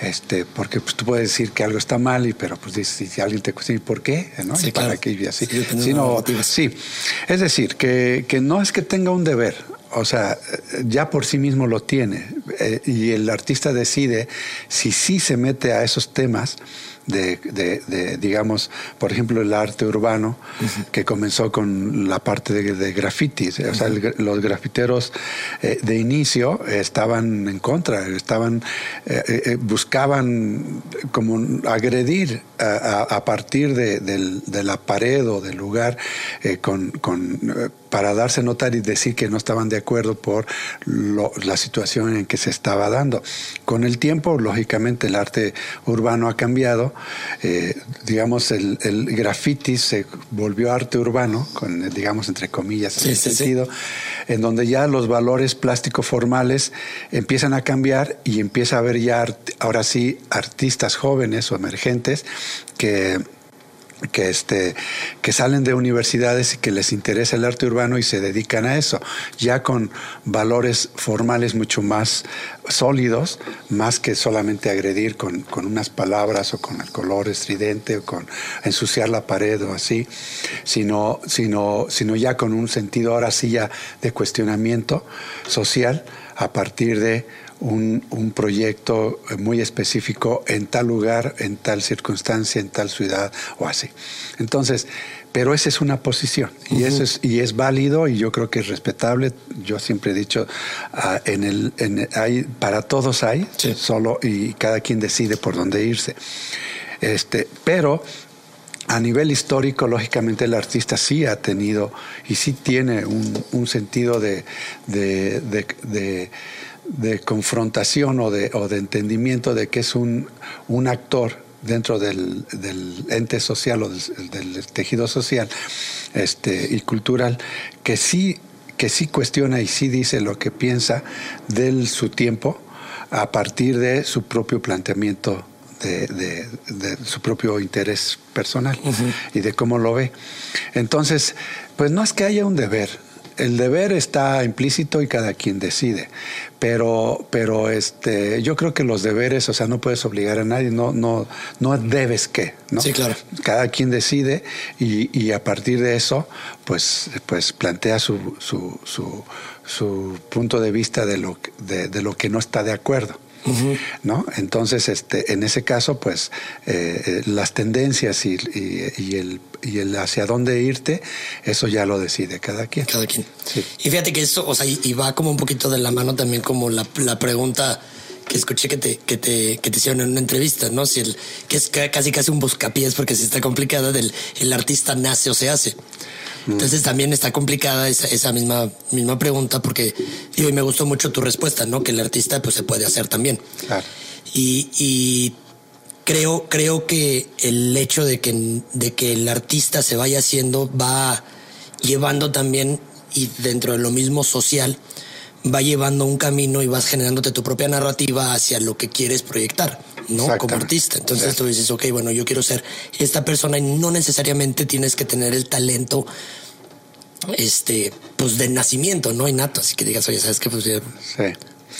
Speaker 1: este, porque pues, tú puedes decir que algo está mal, y, pero pues si alguien te cuestiona, ¿por qué? ¿no?
Speaker 2: Sí,
Speaker 1: para
Speaker 2: qué?
Speaker 1: Y así. Sí, sí, es decir, que, que no es que tenga un deber, o sea, ya por sí mismo lo tiene. Eh, y el artista decide si sí se mete a esos temas de, digamos, por ejemplo, el arte urbano, que comenzó con la parte de, grafitis. O sea, los grafiteros eh, de inicio estaban en contra, estaban, eh, buscaban como agredir a, partir de, la pared o del lugar con, con para darse notar y decir que no estaban de acuerdo por la situación en que se estaba dando. Con el tiempo, lógicamente, el arte urbano ha cambiado. Eh, digamos, el, el graffiti se volvió arte urbano, con, digamos, entre comillas, en ese sentido, en donde ya los valores plástico formales empiezan a cambiar y empieza a haber ya, ahora sí, artistas jóvenes o emergentes que que, este, que salen de universidades y que les interesa el arte urbano y se dedican a eso, ya con valores formales mucho más sólidos, más que solamente agredir con, con unas palabras o con el color estridente o con ensuciar la pared o así, sino, sino, sino ya con un sentido ahora sí ya de cuestionamiento social a partir de un, un, proyecto muy específico en tal lugar, en tal circunstancia, en tal ciudad o así. Entonces, pero esa es una posición y eso es y es válido y yo creo que es respetable. Yo siempre he dicho ah, en el en, hay para todos hay solo y cada quien decide por dónde irse. Este, pero a nivel histórico, lógicamente, el artista sí ha tenido y sí tiene un, un sentido de, de, de de confrontación o de, o de entendimiento de que es un, un actor dentro del, del, ente social o del, tejido social este, y cultural que sí, que sí cuestiona y sí dice lo que piensa de su tiempo a partir de su propio planteamiento de, de, su propio interés personal y de cómo lo ve. Entonces, pues no es que haya un deber, el deber está implícito y cada quien decide. Pero, pero este, yo creo que los deberes, o sea, no puedes obligar a nadie, no, no, no debes qué, ¿no?
Speaker 2: Sí, claro.
Speaker 1: Cada quien decide y, a partir de eso, pues, pues plantea su, su, su, punto de vista de lo, de lo que no está de acuerdo. ¿No? Entonces, este, en ese caso, pues eh, eh, las tendencias y, el, y el hacia dónde irte, eso ya lo decide cada quien.
Speaker 2: Cada quien. Y fíjate que eso, o sea, y, va como un poquito de la mano también como la, pregunta que escuché que te, que te, que te hicieron en una entrevista, ¿no? Si el, que es casi casi un buscapiés porque si está complicada del el artista nace o se hace. Entonces también está complicada esa, esa, misma, misma pregunta porque digo, y me gustó mucho tu respuesta, ¿no? Que el artista pues se puede hacer también. Y, y, creo, creo que el hecho de que, de que el artista se vaya haciendo va llevando también y dentro de lo mismo social va llevando un camino y vas generándote tu propia narrativa hacia lo que quieres proyectar, ¿no? Como artista. Entonces tú dices, ok, bueno, yo quiero ser esta persona y no necesariamente tienes que tener el talento este, pues de nacimiento, no innato, así que digas, oye, ¿sabes qué? Pues sí.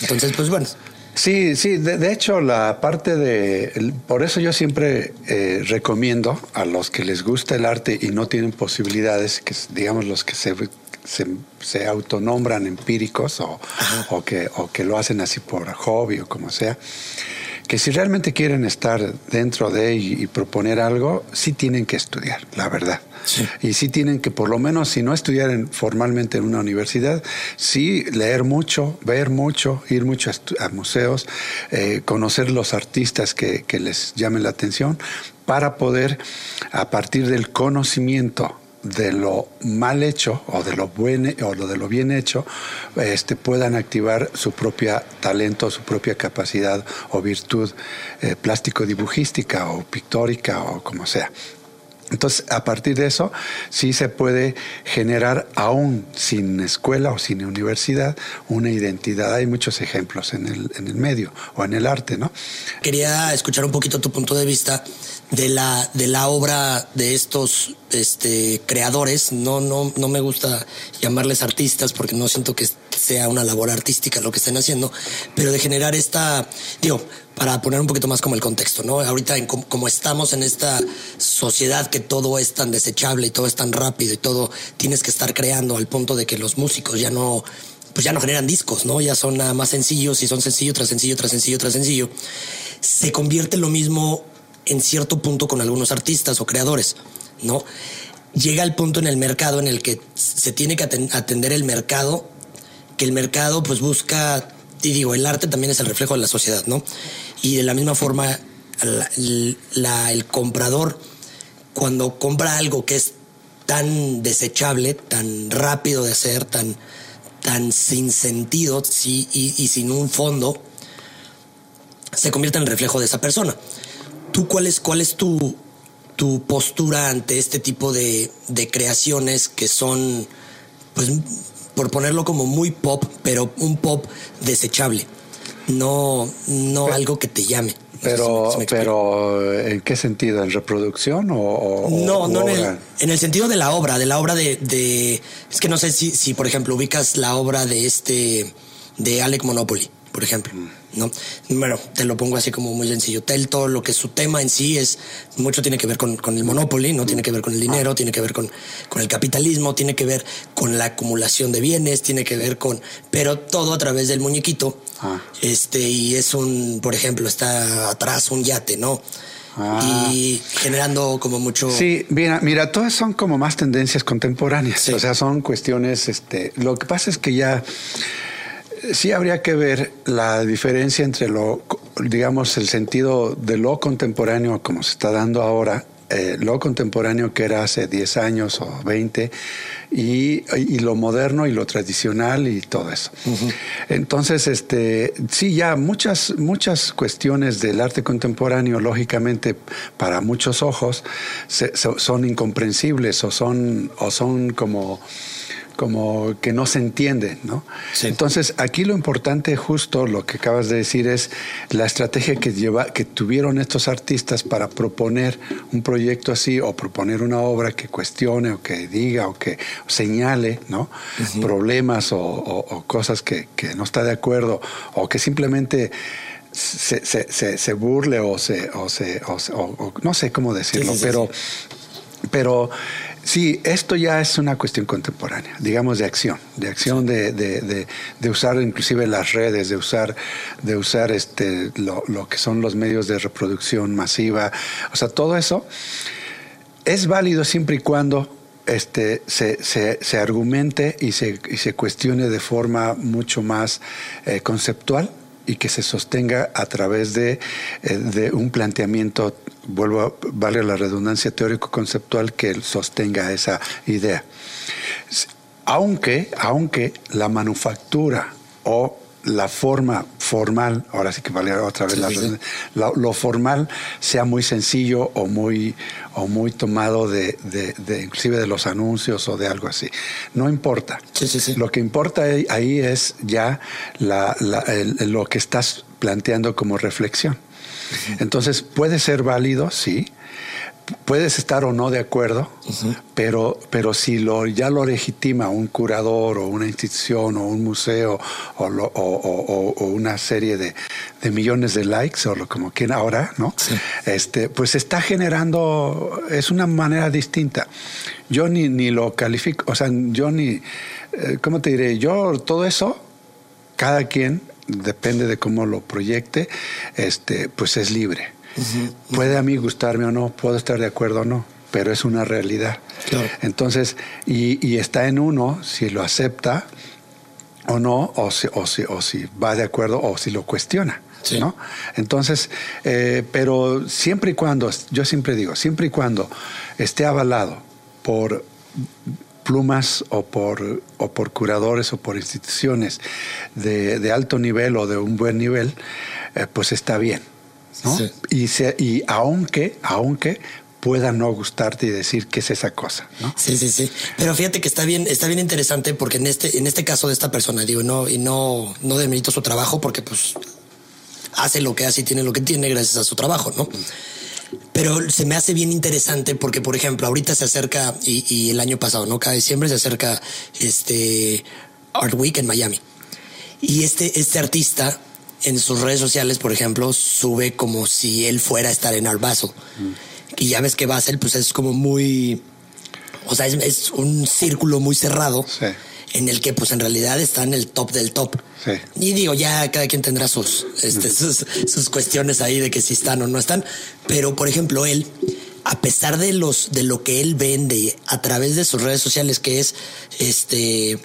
Speaker 2: Entonces, pues bueno.
Speaker 1: Sí, sí, de, hecho la parte de, por eso yo siempre eh, recomiendo a los que les gusta el arte y no tienen posibilidades, que digamos los que se, se, autonombran empíricos o, o, que, o que lo hacen así por hobby o como sea, que si realmente quieren estar dentro de y, y proponer algo, sí tienen que estudiar, la verdad. Y sí tienen que, por lo menos, si no estudiar formalmente en una universidad, sí leer mucho, ver mucho, ir mucho a, museos, eh, conocer los artistas que, que les llamen la atención, para poder, a partir del conocimiento, de lo mal hecho o de lo buen o de lo bien hecho este, puedan activar su propia talento, su propia capacidad o virtud eh, plástico dibujística o pictórica o como sea. Entonces, a partir de eso, sí se puede generar, aún sin escuela o sin universidad, una identidad. Hay muchos ejemplos en el, en el medio o en el arte, ¿no?
Speaker 2: Quería escuchar un poquito tu punto de vista de la, de la obra de estos este, creadores. No, no, no me gusta llamarles artistas porque no siento que sea una labor artística lo que estén haciendo, pero de generar esta, digo, para poner un poquito más como el contexto, ¿no? Ahorita en, como, estamos en esta sociedad que todo es tan desechable y todo es tan rápido y todo tienes que estar creando al punto de que los músicos ya no pues ya no generan discos, ¿no? Ya son nada más sencillos y son sencillo tras sencillo tras sencillo tras sencillo. Se convierte lo mismo en cierto punto con algunos artistas o creadores, ¿no? Llega el punto en el mercado en el que se tiene que atender el mercado, que el mercado pues busca y digo, el arte también es el reflejo de la sociedad, ¿no? Y de la misma forma, el comprador, cuando compra algo que es tan desechable, tan rápido de hacer, tan, tan sin sentido sí, y, sin un fondo, se convierte en el reflejo de esa persona. ¿Tú cuál es, cuál es tu, tu postura ante este tipo de, de creaciones que son, pues, por ponerlo como muy pop, pero un pop desechable, no, no algo que te llame.
Speaker 1: Pero, pero, ¿en qué sentido? ¿En reproducción o,
Speaker 2: no, no en el, en el, sentido de la obra, de la obra de, de, es que no sé si, si por ejemplo ubicas la obra de este de Alec Monopoly, por ejemplo. Mm. ¿No? Bueno, te lo pongo así como muy sencillo. Tel, todo lo que su tema en sí es, mucho tiene que ver con, el monopoly, ¿no? Tiene que ver con el dinero, tiene que ver con, con el capitalismo, tiene que ver con la acumulación de bienes, tiene que ver con, pero todo a través del muñequito. Ah. Este, y es un, por ejemplo, está atrás un yate, ¿no? Ah. y generando como mucho.
Speaker 1: Sí, mira, mira, todas son como más tendencias contemporáneas. O sea, son cuestiones. Este, lo que pasa es que ya sí habría que ver la diferencia entre lo, digamos, el sentido de lo contemporáneo como se está dando ahora, eh, lo contemporáneo que era hace 10 años o 20, y, lo moderno y lo tradicional y todo eso. Entonces, este, sí, ya muchas, muchas cuestiones del arte contemporáneo, lógicamente, para muchos ojos, son incomprensibles o son, o son como como que no se entiende, ¿no? Entonces, aquí lo importante, justo lo que acabas de decir, es la estrategia que, lleva, que tuvieron estos artistas para proponer un proyecto así o proponer una obra que cuestione o que diga o que señale, ¿no? Problemas o, cosas que, no está de acuerdo o que simplemente se, se, se, burle o se, o se o, no sé cómo decirlo, pero, pero Sí, esto ya es una cuestión contemporánea, digamos de acción, de acción de, de, de, usar inclusive las redes, de usar, de usar este, lo, lo, que son los medios de reproducción masiva. O sea, todo eso es válido siempre y cuando este, se, se, se argumente y se, y se cuestione de forma mucho más eh, conceptual y que se sostenga a través de, eh, de un planteamiento, vuelvo a vale la redundancia teórico-conceptual, que sostenga esa idea. Aunque, aunque la manufactura o la forma formal, ahora sí que vale otra vez la, lo, formal sea muy sencillo o muy o muy tomado de, de, inclusive de los anuncios o de algo así. No importa. Lo que importa ahí es ya la, lo que estás planteando como reflexión. Entonces puede ser válido, sí, puedes estar o no de acuerdo, pero, pero si lo, ya lo legitima un curador o una institución o un museo o, o, una serie de, de, millones de likes o lo como quien ahora, ¿no? Este, pues está generando, es una manera distinta. Yo ni, ni lo califico, o sea, yo ni, eh, ¿cómo te diré? Yo todo eso, cada quien, depende de cómo lo proyecte, este, pues es libre. Puede a mí gustarme o no, puedo estar de acuerdo o no, pero es una realidad. Entonces, y, está en uno si lo acepta o no, o si, o si, o si va de acuerdo o si lo cuestiona. ¿no? Entonces, eh, pero siempre y cuando, yo siempre digo, siempre y cuando esté avalado por plumas o por, o por curadores o por instituciones de, alto nivel o de un buen nivel, eh, pues está bien. Y, y aunque, aunque pueda no gustarte y decir qué es esa cosa, ¿no?
Speaker 2: Sí, sí, sí. Pero fíjate que está bien, está bien interesante porque en este, en este caso de esta persona, digo, no, y no, no demerito su trabajo porque pues hace lo que hace y tiene lo que tiene gracias a su trabajo, ¿no? Pero se me hace bien interesante porque, por ejemplo, ahorita se acerca, y, y el año pasado, ¿no? Cada diciembre se acerca este Art Week en Miami. Y este, este artista en sus redes sociales, por ejemplo, sube como si él fuera a estar en Arbazo. Y ya ves que Basel, pues es como muy. O sea, es, un círculo muy cerrado. En el que, pues en realidad está en el top del top. Y digo, ya cada quien tendrá sus, este, sus, sus cuestiones ahí de que si están o no están. Pero, por ejemplo, él, a pesar de los, de lo que él vende a través de sus redes sociales, que es este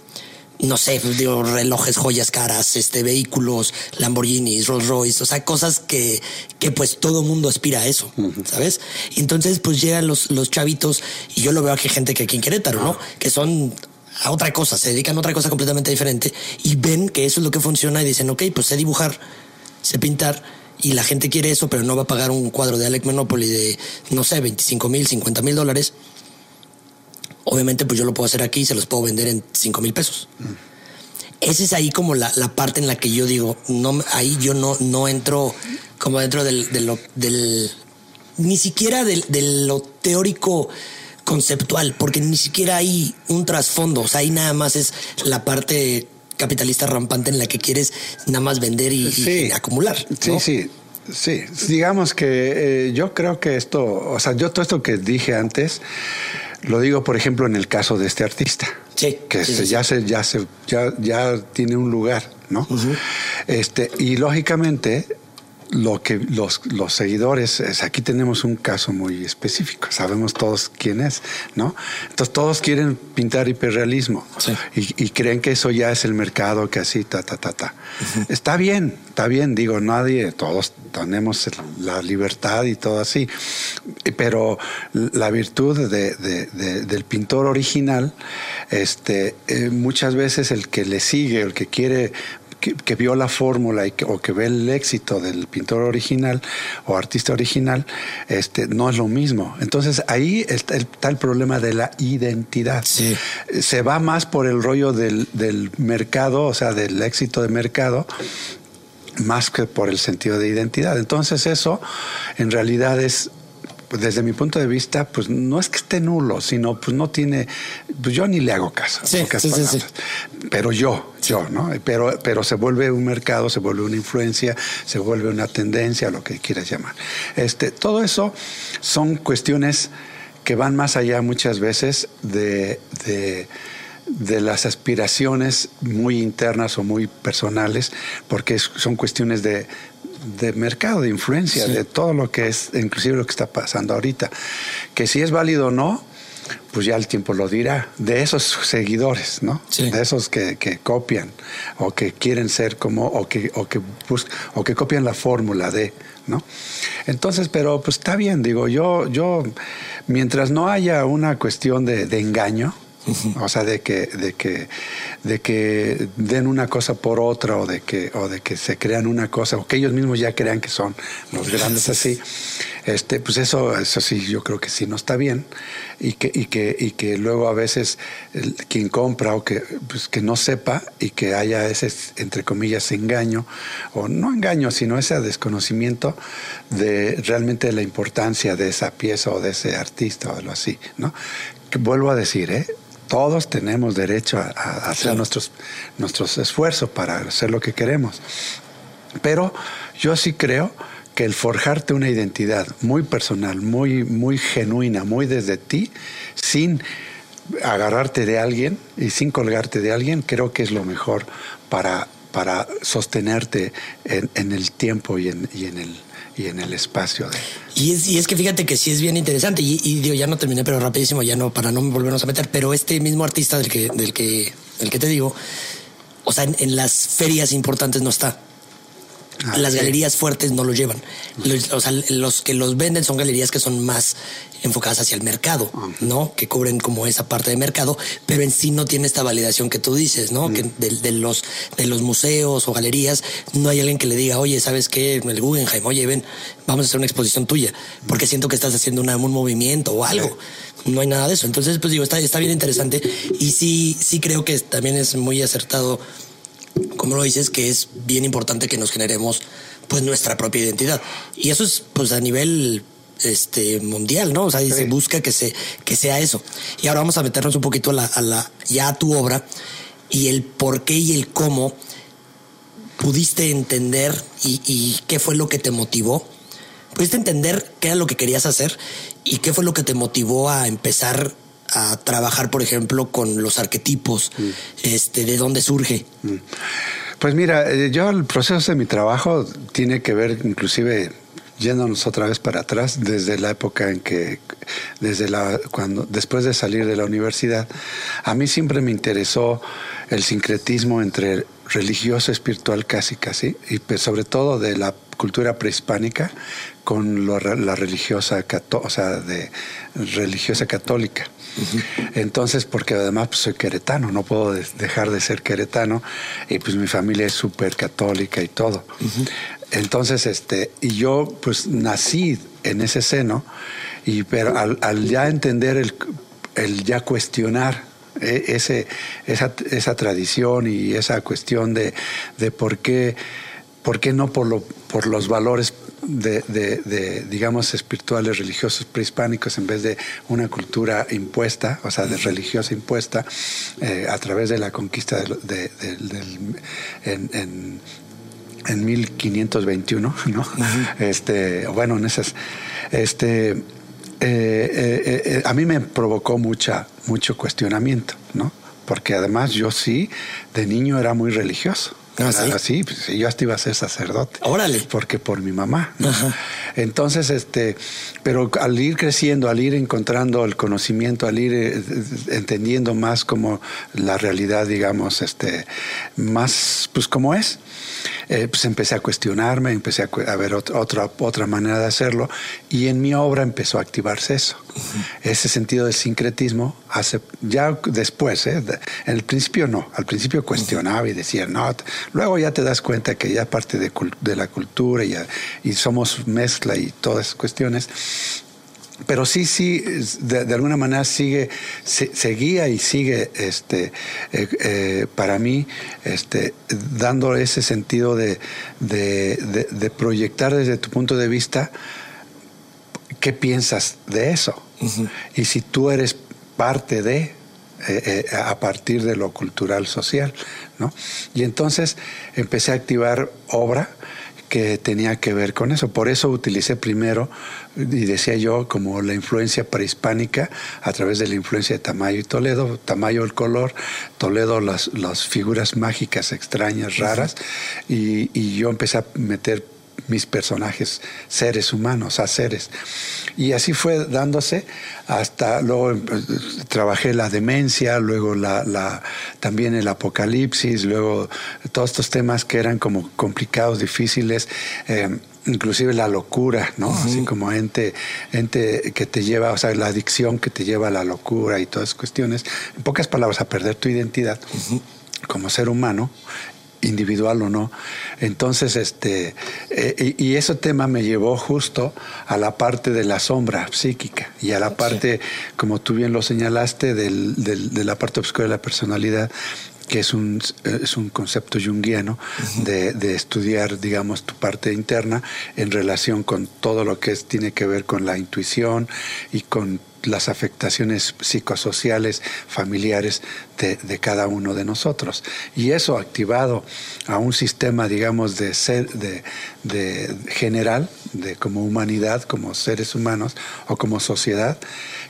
Speaker 2: no sé, digo, relojes, joyas caras, este, vehículos, Lamborghinis, Rolls Royce, o sea, cosas que, que pues todo mundo aspira a eso, ¿sabes? Y entonces pues llegan los, los chavitos y yo lo veo aquí gente que aquí en Querétaro, ¿no? Que son a otra cosa, se dedican a otra cosa completamente diferente y ven que eso es lo que funciona y dicen, ok, pues sé dibujar, sé pintar y la gente quiere eso, pero no va a pagar un cuadro de Alec Monopoly de, no sé, 25 mil, 50 mil dólares obviamente pues yo lo puedo hacer aquí y se los puedo vender en 5 mil pesos. Esa es ahí como la, parte en la que yo digo, no, ahí yo no, no entro como dentro del, lo, del ni siquiera del, de lo teórico conceptual, porque ni siquiera hay un trasfondo, o sea, ahí nada más es la parte capitalista rampante en la que quieres nada más vender y, acumular.
Speaker 1: Sí, sí. Sí, digamos que eh, yo creo que esto, o sea, yo todo esto que dije antes, lo digo, por ejemplo, en el caso de este artista.
Speaker 2: Sí,
Speaker 1: que ya se ya se ya, ya tiene un lugar, ¿no? Este y lógicamente lo que los, los seguidores, es, aquí tenemos un caso muy específico, sabemos todos quién es, ¿no? Entonces todos quieren pintar hiperrealismo y, creen que eso ya es el mercado, que así, ta, ta, ta, ta. Está bien, está bien, digo, nadie, todos tenemos la libertad y todo así, pero la virtud de, del pintor original, este, eh, muchas veces el que le sigue, el que quiere que, vio la fórmula o que ve el éxito del pintor original o artista original, este, no es lo mismo. Entonces ahí está el, problema de la identidad. Se va más por el rollo del, del mercado, o sea, del éxito de mercado, más que por el sentido de identidad. Entonces eso en realidad es pues desde mi punto de vista, pues no es que esté nulo, sino pues no tiene, pues yo ni le hago caso.
Speaker 2: Sí, sí, sí,
Speaker 1: pero yo, yo, ¿no? Pero, pero se vuelve un mercado, se vuelve una influencia, se vuelve una tendencia, lo que quieras llamar. Este, todo eso son cuestiones que van más allá muchas veces de, de de las aspiraciones muy internas o muy personales, porque son cuestiones de, de mercado, de influencia, de todo lo que es, inclusive lo que está pasando ahorita. Que si es válido o no, pues ya el tiempo lo dirá. De esos seguidores, ¿no? De esos que, copian o que quieren ser como, o que, o que, o que copian la fórmula de, ¿no? Entonces, pero pues está bien, digo, yo, yo, mientras no haya una cuestión de, engaño, (laughs) O sea, de que, de que, de que den una cosa por otra o de que, o de que se crean una cosa, o que ellos mismos ya crean que son los grandes así. Este, pues eso, eso sí, yo creo que sí no está bien. Y que, y que, y que luego a veces quien compra o que, pues, que no sepa y que haya ese, entre comillas, engaño, o no engaño, sino ese desconocimiento de realmente la importancia de esa pieza o de ese artista o algo así, ¿no? Que vuelvo a decir, ¿eh? Todos tenemos derecho a, hacer nuestros, nuestros esfuerzos para hacer lo que queremos. Pero yo sí creo que el forjarte una identidad muy personal, muy, muy genuina, muy desde ti, sin agarrarte de alguien y sin colgarte de alguien, creo que es lo mejor para, para sostenerte en, el tiempo y en, y en el y en el espacio. De...
Speaker 2: Y, es, y es que fíjate que sí es bien interesante, y, y, digo, ya no terminé, pero rapidísimo, ya no, para no volvernos a meter, pero este mismo artista del que, del que, del que te digo, o sea, en las ferias importantes no está. Ah, las galerías fuertes no lo llevan. Los, o sea, los que los venden son galerías que son más enfocadas hacia el mercado, ¿no? Que cubren como esa parte de mercado, pero en sí no tiene esta validación que tú dices, ¿no? Que de, los, de los museos o galerías no hay alguien que le diga, oye, ¿sabes qué? El Guggenheim, oye, ven, vamos a hacer una exposición tuya, porque siento que estás haciendo un movimiento o algo. No hay nada de eso. Entonces, pues digo, está, está bien interesante y sí, sí creo que también es muy acertado como lo dices, que es bien importante que nos generemos pues nuestra propia identidad. Y eso es pues a nivel este mundial, ¿no? O sea, se busca que se que sea eso. Y ahora vamos a meternos un poquito a la, a la ya a tu obra y el por qué y el cómo pudiste entender y, y qué fue lo que te motivó. Pudiste entender qué era lo que querías hacer y qué fue lo que te motivó a empezar a trabajar, por ejemplo, con los arquetipos? Mm. Este, ¿De dónde surge? Mm.
Speaker 1: Pues mira, eh, yo el proceso de mi trabajo tiene que ver inclusive yéndonos otra vez para atrás desde la época en que desde la cuando después de salir de la universidad a mí siempre me interesó el sincretismo entre religioso espiritual casi casi y pues sobre todo de la cultura prehispánica con la religiosa o sea de religiosa católica entonces, porque además pues, soy queretano, no puedo dejar de ser queretano y pues mi familia es súper católica y todo. Entonces, este, y yo pues nací en ese seno, y pero al, ya entender el, el ya cuestionar e, ese, esa, esa, tradición y esa cuestión de, de por qué, por qué no por, lo, por los valores de, de, digamos, espirituales, religiosos prehispánicos en vez de una cultura impuesta, o sea, de religiosa impuesta, eh, a través de la conquista de, en, en, en, 1521, (laughs) ¿no? este, bueno, en esas, este, eh, eh, a mí me provocó mucha, mucho cuestionamiento, ¿no? Porque además yo sí, de niño era muy religioso.
Speaker 2: Ah, ¿sí?
Speaker 1: pues, yo hasta iba a ser sacerdote.
Speaker 2: Órale.
Speaker 1: Porque por mi mamá. Entonces, este, pero al ir creciendo, al ir encontrando el conocimiento, al ir eh, entendiendo más como la realidad, digamos, este, más, pues como es, eh, pues empecé a cuestionarme, empecé a, ver otra, otra manera de hacerlo y en mi obra empezó a activarse eso. Ese sentido de sincretismo, hace, ya después, ¿eh? en el principio no, al principio cuestionaba y decía, no, luego ya te das cuenta que ya parte de, de la cultura y, y somos mezcla y todas esas cuestiones, pero sí, sí, de, alguna manera sigue, seguía y sigue, este, eh, eh, para mí, este, dando ese sentido de, de, proyectar desde tu punto de vista qué piensas de eso. Y si tú eres parte de, eh, a partir de lo cultural social, ¿no? Y entonces empecé a activar obra que tenía que ver con eso. Por eso utilicé primero, y decía yo, como la influencia prehispánica a través de la influencia de Tamayo y Toledo. Tamayo el color, Toledo las, las figuras mágicas, extrañas, raras. y, y yo empecé a meter mis personajes, seres humanos, a seres. Y así fue dándose hasta luego eh, trabajé la demencia, luego la, la, también el apocalipsis, luego todos estos temas que eran como complicados, difíciles. Eh, inclusive la locura, ¿no? Así como ente, ente que te lleva, o sea, la adicción que te lleva a la locura y todas esas cuestiones, en pocas palabras, a perder tu identidad como ser humano individual o no. Entonces, este, eh, y, ese tema me llevó justo a la parte de la sombra psíquica y a la parte, como tú bien lo señalaste, del, de la parte oscura de la personalidad que es un, es un concepto junguiano de, de, estudiar, digamos, tu parte interna en relación con todo lo que es, tiene que ver con la intuición y con las afectaciones psicosociales, familiares de, cada uno de nosotros. Y eso activado a un sistema, digamos, de ser, de, general, de como humanidad, como seres humanos o como sociedad,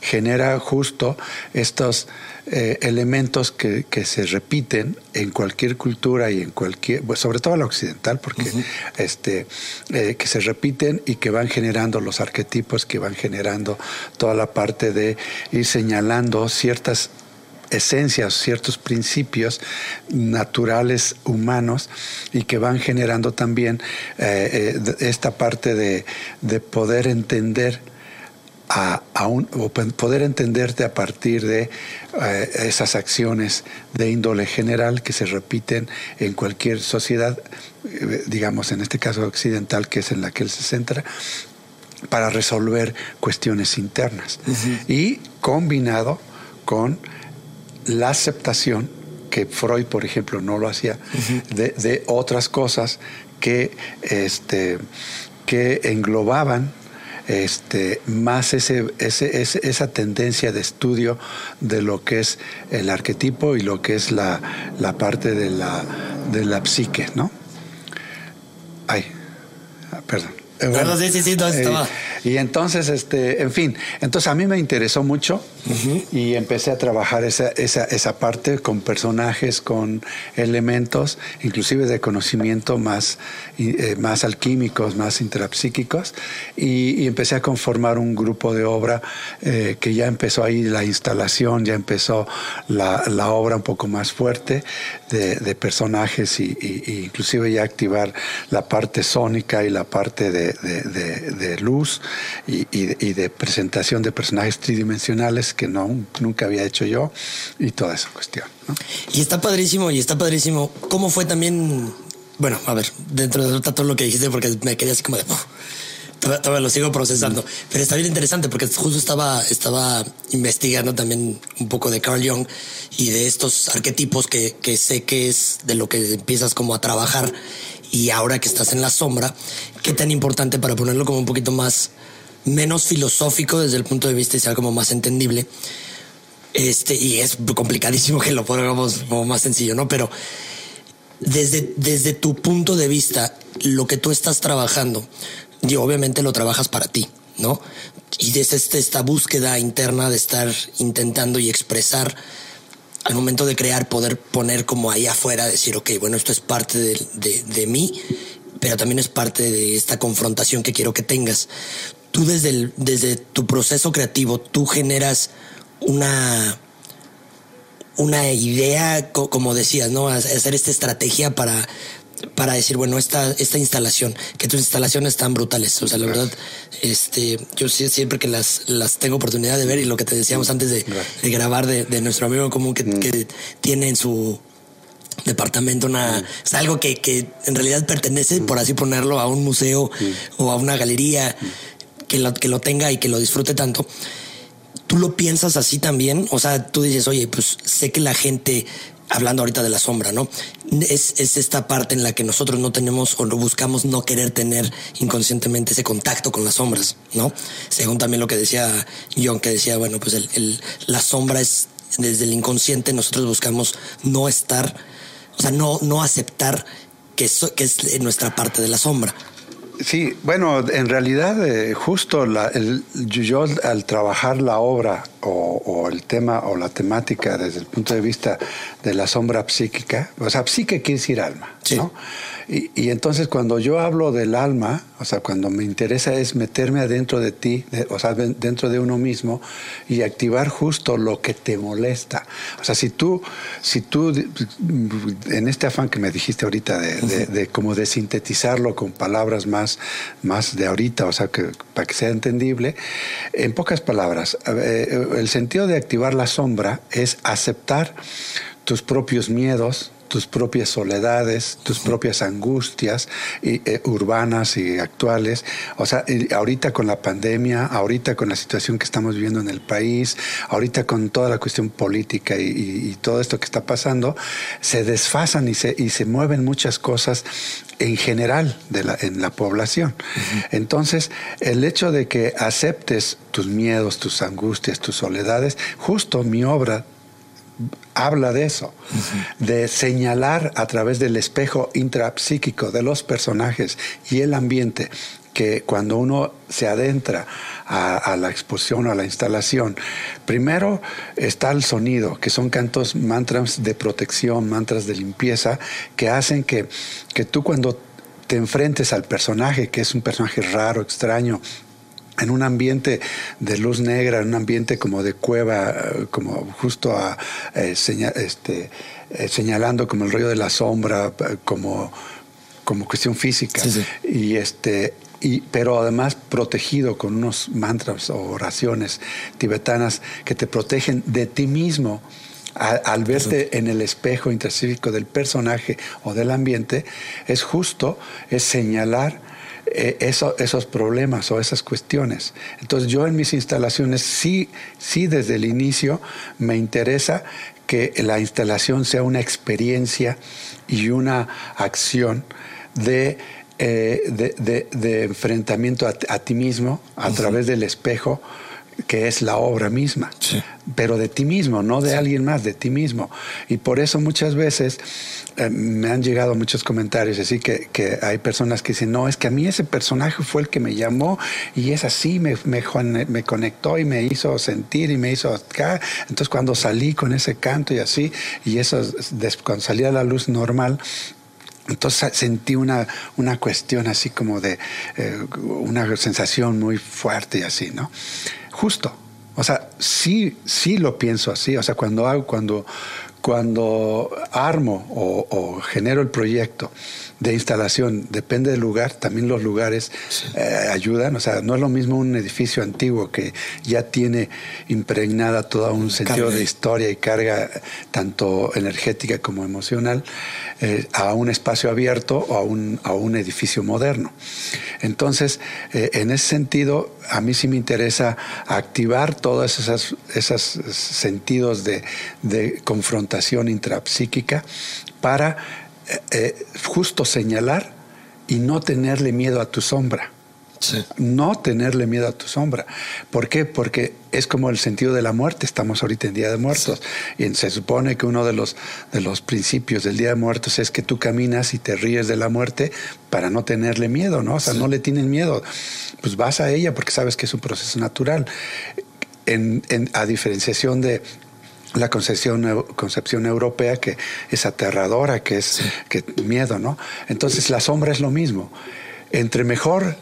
Speaker 1: genera justo estos eh, elementos que, se repiten en cualquier cultura y en cualquier, sobre todo la occidental, porque este, eh, que se repiten y que van generando los arquetipos, que van generando toda la parte de ir señalando ciertas esencias, ciertos principios naturales humanos y que van generando también eh, esta parte de, de poder entender a, o poder entenderte a partir de eh, esas acciones de índole general que se repiten en cualquier sociedad, eh, digamos en este caso occidental, que es en la que él se centra, para resolver cuestiones internas. Y combinado con la aceptación, que Freud, por ejemplo, no lo hacía, de, de, otras cosas que, este, que englobaban este, más ese, ese, esa tendencia de estudio de lo que es el arquetipo y lo que es la, la parte de la, de la psique, ¿no? Ay, perdón.
Speaker 2: Sí, sí, sí, estaba.
Speaker 1: Y entonces, este, en fin, entonces a mí me interesó mucho y empecé a trabajar esa, esa, esa, parte con personajes, con elementos, inclusive de conocimiento más, eh, más alquímicos, más intrapsíquicos, y, empecé a conformar un grupo de obra eh, que ya empezó ahí la instalación, ya empezó la, la obra un poco más fuerte de, de personajes y, inclusive ya activar la parte sónica y la parte de, de luz y, y, de presentación de personajes tridimensionales que no, nunca había hecho yo y toda esa cuestión.
Speaker 2: Y está padrísimo, y está padrísimo. ¿Cómo fue también? Bueno, a ver, dentro de todo lo que dijiste, porque me quedé así como de... todavía, lo sigo procesando, pero está bien interesante porque justo estaba, estaba investigando también un poco de Carl Jung y de estos arquetipos que, que sé que es de lo que empiezas como a trabajar y ahora que estás en la sombra, qué tan importante para ponerlo como un poquito más menos filosófico desde el punto de vista y sea como más entendible. Este, y es complicadísimo que lo pongamos como más sencillo, ¿no? Pero desde, desde tu punto de vista, lo que tú estás trabajando, yo obviamente lo trabajas para ti, ¿no? Y desde este, esta búsqueda interna de estar intentando y expresar al momento de crear, poder poner como ahí afuera, decir, ok, bueno, esto es parte de, de mí, pero también es parte de esta confrontación que quiero que tengas tú desde, desde tu proceso creativo, tú generas una, una idea, como decías, ¿no? Hacer esta estrategia para, para decir, bueno, esta, esta instalación, que tus instalaciones están brutales. O sea, la verdad, este, yo siempre que las, las tengo oportunidad de ver y lo que te decíamos antes de, grabar de, nuestro amigo común que, mm. que tiene en su departamento una mm. es algo que, que en realidad pertenece, por así ponerlo, a un museo mm. o a una galería que lo, que lo tenga y que lo disfrute tanto, tú lo piensas así también. O sea, tú dices, oye, pues sé que la gente, hablando ahorita de la sombra, ¿no? Es, es esta parte en la que nosotros no tenemos o buscamos no querer tener inconscientemente ese contacto con las sombras, ¿no? Según también lo que decía John, que decía, bueno, pues el, la sombra es desde el inconsciente, nosotros buscamos no estar, o sea, no, no aceptar que, eso, que es nuestra parte de la sombra.
Speaker 1: Sí, bueno, en realidad eh, justo el, yo al trabajar la obra o, el tema o la temática desde el punto de vista de la sombra psíquica, o sea, psique quiere decir alma, ¿no? Y, entonces cuando yo hablo del alma, o sea, cuando me interesa es meterme adentro de ti, o sea, dentro de uno mismo y activar justo lo que te molesta. O sea, si tú, si tú, en este afán que me dijiste ahorita de, de, como de sintetizarlo con palabras más, más de ahorita, o sea, que, para que sea entendible, en pocas palabras, eh, el sentido de activar la sombra es aceptar tus propios miedos, tus propias soledades, tus propias angustias y, eh, urbanas y actuales. O sea, ahorita con la pandemia, ahorita con la situación que estamos viviendo en el país, ahorita con toda la cuestión política y, todo esto que está pasando, se desfasan y se, y se mueven muchas cosas en general de la, en la población. Entonces, el hecho de que aceptes tus miedos, tus angustias, tus soledades, justo mi obra habla de eso, de señalar a través del espejo intrapsíquico de los personajes y el ambiente que cuando uno se adentra a, la exposición o a la instalación, primero está el sonido, que son cantos, mantras de protección, mantras de limpieza, que hacen que, que tú cuando te enfrentes al personaje, que es un personaje raro, extraño, en un ambiente de luz negra, en un ambiente como de cueva, eh, como justo a, eh, este, eh, señalando como el rollo de la sombra, como, como cuestión física. Y este, y, pero además protegido con unos mantras o oraciones tibetanas que te protegen de ti mismo. Al, verte en el espejo intrasífico del personaje o del ambiente, es justo, es señalar eh, esos problemas o esas cuestiones. Entonces yo en mis instalaciones sí, sí desde el inicio me interesa que la instalación sea una experiencia y una acción de, eh, de, enfrentamiento a, ti mismo a través del espejo que es la obra misma, pero de ti mismo, no de alguien más, de ti mismo. Y por eso muchas veces eh, me han llegado muchos comentarios así que, que, hay personas que dicen, no, es que a mí ese personaje fue el que me llamó y es así, me, me, me conectó y me hizo sentir y me hizo acá. Entonces cuando salí con ese canto y así, y eso, cuando salí a la luz normal, entonces sentí una, una cuestión así como de eh, una sensación muy fuerte y así, ¿no? Justo. O sea, sí, sí lo pienso así. O sea, cuando hago, cuando, cuando armo o, genero el proyecto de instalación, depende del lugar, también los lugares eh, ayudan. O sea, no es lo mismo un edificio antiguo que ya tiene impregnada todo un sentido de historia y carga tanto energética como emocional eh, a un espacio abierto o a un, a un edificio moderno. Entonces, eh, en ese sentido, a mí sí me interesa activar todos esos, esos sentidos de, de confrontación intrapsíquica para eh, eh, justo señalar y no tenerle miedo a tu sombra. No tenerle miedo a tu sombra. ¿Por qué? Porque es como el sentido de la muerte. Estamos ahorita en Día de Muertos. Y se supone que uno de los, de los principios del Día de Muertos es que tú caminas y te ríes de la muerte para no tenerle miedo, ¿no? O sea, no le tienen miedo. Pues vas a ella porque sabes que es un proceso natural. a diferenciación de la concepción, concepción europea que es aterradora, que es que miedo, ¿no? Entonces la sombra es lo mismo. Entre mejor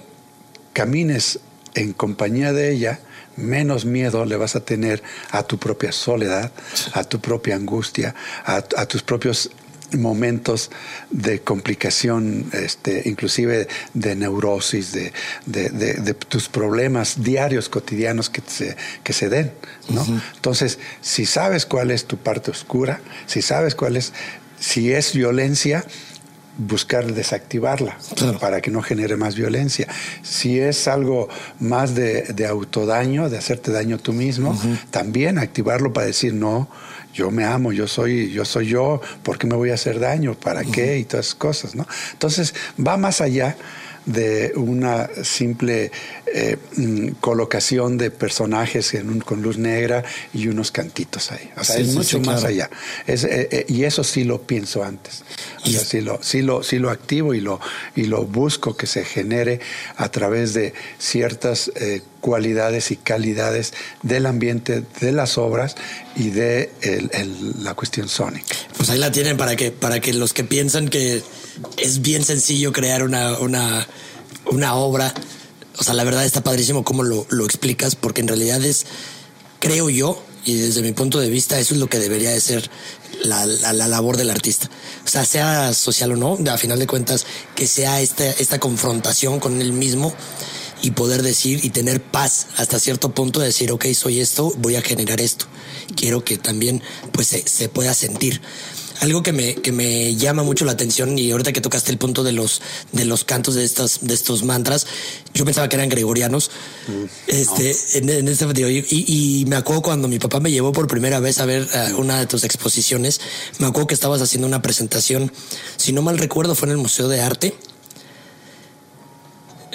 Speaker 1: camines en compañía de ella, menos miedo le vas a tener a tu propia soledad, a tu propia angustia, a, a tus propios momentos de complicación, este, inclusive de neurosis, de, de, tus problemas diarios, cotidianos que se, que se den. ¿no? Entonces, si sabes cuál es tu parte oscura, si sabes cuál es, si es violencia, buscar desactivarla para que no genere más violencia. Si es algo más de, de autodaño, de hacerte daño tú mismo, también activarlo para decir no, yo me amo, yo soy, yo soy yo, ¿por qué me voy a hacer daño? ¿Para qué? Y todas esas cosas, ¿no? Entonces, va más allá de una simple eh, mm, colocación de personajes con luz negra y unos cantitos ahí. O sea, es mucho más allá. Es, eh, eh, y eso sí lo pienso antes. O sea, sí lo, sí lo, sí lo activo y lo, y lo busco que se genere a través de ciertas cualidades y calidades del ambiente, de las obras y de la cuestión sónica.
Speaker 2: Pues ahí la tienen para que, para que los que piensan que es bien sencillo crear una, una, una obra. O sea, la verdad está padrísimo cómo lo, lo explicas, porque en realidad es, creo yo, y desde mi punto de vista, eso es lo que debería de ser la, la, labor del artista. O sea, sea social o no, a final de cuentas, que sea esta, esta confrontación con él mismo y poder decir y tener paz hasta cierto punto de decir, ok, soy esto, voy a generar esto. Quiero que también pues se, se pueda sentir algo que me, que me llama mucho la atención y ahorita que tocaste el punto de los, de los cantos de estas, de estos mantras, yo pensaba que eran gregorianos. Mm, este, en, este video. Y, y, me acuerdo cuando mi papá me llevó por primera vez a ver una de tus exposiciones, me acuerdo que estabas haciendo una presentación, si no mal recuerdo, fue en el Museo de Arte.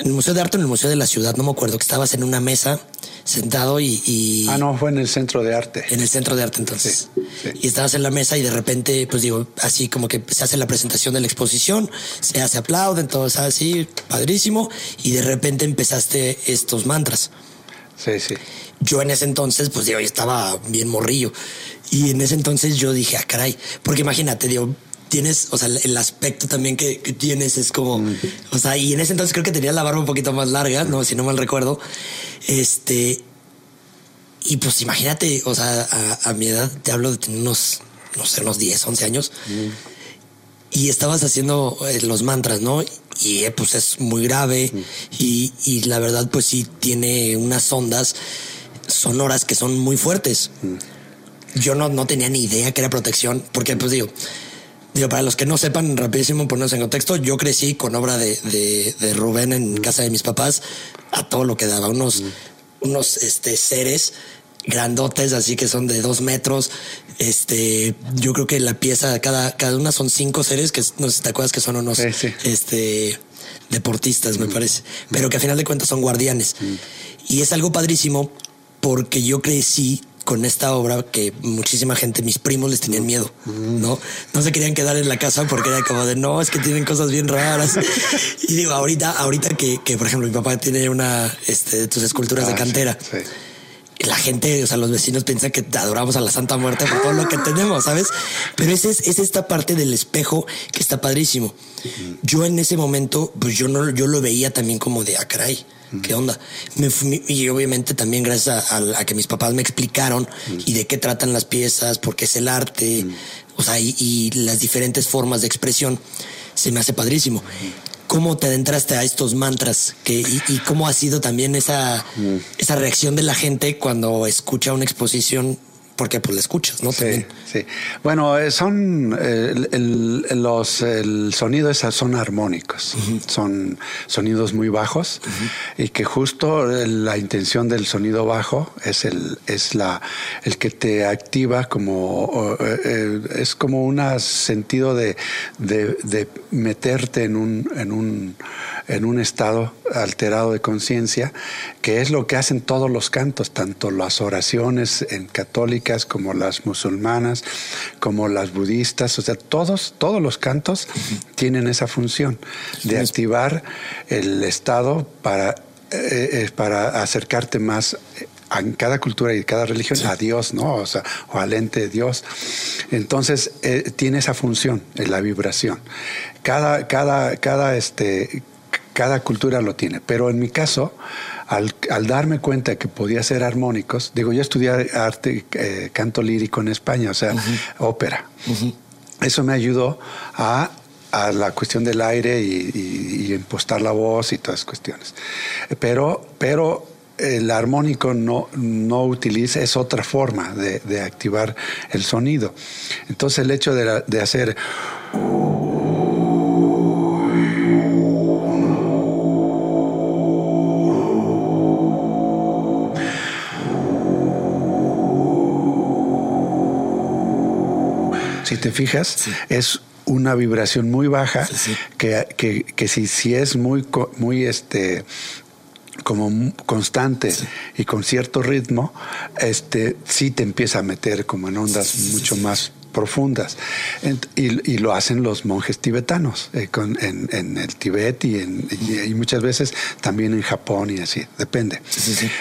Speaker 2: En el Museo de Arte o en el Museo de la Ciudad, no me acuerdo, que estabas en una mesa sentado y,
Speaker 1: Ah, no, fue en el centro de arte.
Speaker 2: En el centro de arte entonces. Y estabas en la mesa y de repente, pues digo, así como que se hace la presentación de la exposición, se hace aplauden, todo así, padrísimo, y de repente empezaste estos mantras.
Speaker 1: Sí, sí.
Speaker 2: Yo en ese entonces, pues digo, yo estaba bien morrillo. Y en ese entonces yo dije, ah, caray, porque imagínate, digo, tienes, o sea, el aspecto también que, tienes es como, mm. o sea, y en ese entonces creo que tenía la barba un poquito más larga, no, si no mal recuerdo. Este, y pues imagínate, o sea, a, mi edad te hablo de tener unos, no sé, unos 10, 11 años. Mm. Y estabas haciendo eh, los mantras, ¿no? Y eh, pues es muy grave. Mm. Y, y, la verdad, pues sí tiene unas ondas sonoras que son muy fuertes. Yo no, no tenía ni idea que era protección, porque pues digo, Digo, para los que no sepan, rapidísimo ponernos en contexto, yo crecí con obra de, de, Rubén en casa de mis papás, a todo lo que daba, unos, unos este, seres grandotes, así que son de dos metros. Este, yo creo que la pieza, cada, cada una son cinco seres que no sé si te acuerdas que son unos este deportistas, me parece, pero que a final de cuentas son guardianes. Y es algo padrísimo porque yo crecí con esta obra que muchísima gente, mis primos les tenían miedo, ¿no? No se querían quedar en la casa porque era como de, no, es que tienen cosas bien raras. (laughs) y digo, ahorita, ahorita que, que, por ejemplo, mi papá tiene una, este, de tus esculturas de ah, cantera. La gente, o sea, los vecinos piensan que adoramos a la Santa Muerte por todo lo que tenemos, ¿sabes? Pero es, es esta parte del espejo que está padrísimo. Yo en ese momento, pues yo no, yo lo veía también como de, ah, caray ¿Qué onda? Me y obviamente también gracias a, que mis papás me explicaron y de qué tratan las piezas, por qué es el arte, o sea, y, las diferentes formas de expresión, se me hace padrísimo. ¿Cómo te adentraste a estos mantras? Que, y, cómo ha sido también esa, esa reacción de la gente cuando escucha una exposición porque pues la escuchas, ¿no?
Speaker 1: Sí, sí. Bueno, eh, son el, los el sonido son armónicos, son sonidos muy bajos y que justo la intención del sonido bajo es el es la el que te activa como eh, eh, es como un sentido de, de, meterte en un en un en un estado alterado de conciencia, que es lo que hacen todos los cantos, tanto las oraciones en como las musulmanas, como las budistas, o sea, todos, todos los cantos tienen esa función de activar el estado para, eh, eh, para acercarte más en cada cultura y cada religión a Dios, ¿no? O sea, o al ente de Dios. Entonces, eh, tiene esa función, en la vibración. Cada, cada, cada, este, cada cultura lo tiene. Pero en mi caso, al, darme cuenta que podía ser armónicos, digo, yo estudié arte, eh, canto lírico en España, o sea, ópera. Eso me ayudó a, la cuestión del aire y, impostar la voz y todas las cuestiones. Pero, pero el armónico no, no utiliza, es otra forma de, activar el sonido. Entonces el hecho de, de hacer... te fijas, es una vibración muy baja Que, que, que, si, si es muy, muy este, como constante y con cierto ritmo, este sí te empieza a meter como en ondas mucho más profundas. y, lo hacen los monjes tibetanos eh, en, el Tibet y, y, muchas veces también en Japón y así, depende.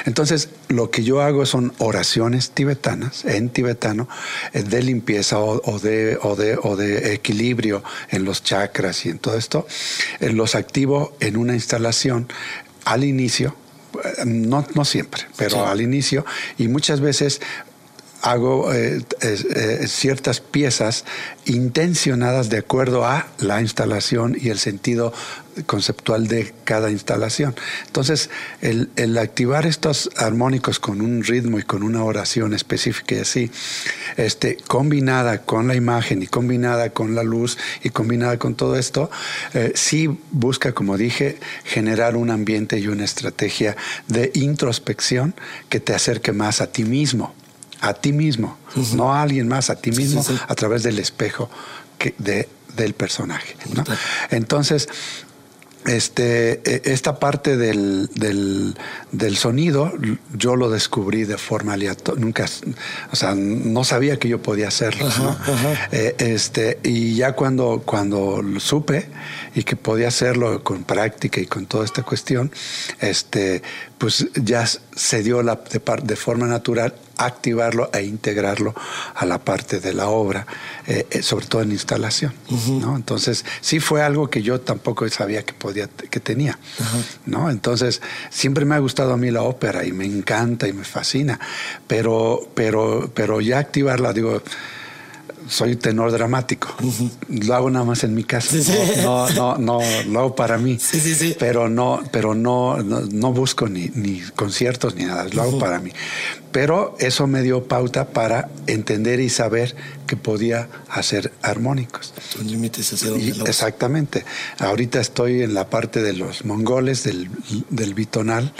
Speaker 1: Entonces, lo que yo hago son oraciones tibetanas, en tibetano, eh, de limpieza o, de, o, de, o de equilibrio en los chakras y en todo esto. Eh, los activo en una instalación al inicio, no, no siempre, pero al inicio, y muchas veces hago eh, eh, ciertas piezas intencionadas de acuerdo a la instalación y el sentido conceptual de cada instalación. Entonces, el, activar estos armónicos con un ritmo y con una oración específica y así, este, combinada con la imagen y combinada con la luz y combinada con todo esto, eh, sí busca, como dije, generar un ambiente y una estrategia de introspección que te acerque más a ti mismo a ti mismo, no a alguien más, a ti mismo a través del espejo que de, del personaje. Entonces, este, e, esta parte del, del, sonido yo lo descubrí de forma aleatoria, nunca, o sea, no sabía que yo podía hacerlo. Eh, este, y ya cuando, cuando lo supe y que podía hacerlo con práctica y con toda esta cuestión, este, pues ya se dio la, de, de forma natural activarlo e integrarlo a la parte de la obra, eh, eh, sobre todo en instalación. ¿no? Entonces, sí fue algo que yo tampoco sabía que podía, que tenía. ¿no? Entonces, siempre me ha gustado a mí la ópera y me encanta y me fascina, pero, pero, pero ya activarla, digo, soy tenor dramático. Lo hago nada más en mi casa. No, no, no, lo hago para mí. Pero no, pero no, no, busco ni, ni, conciertos ni nada. Lo hago para mí. Pero eso me dio pauta para entender y saber que podía hacer armónicos.
Speaker 2: límites hacia
Speaker 1: Exactamente. Ahorita estoy en la parte de los mongoles, del, del bitonal,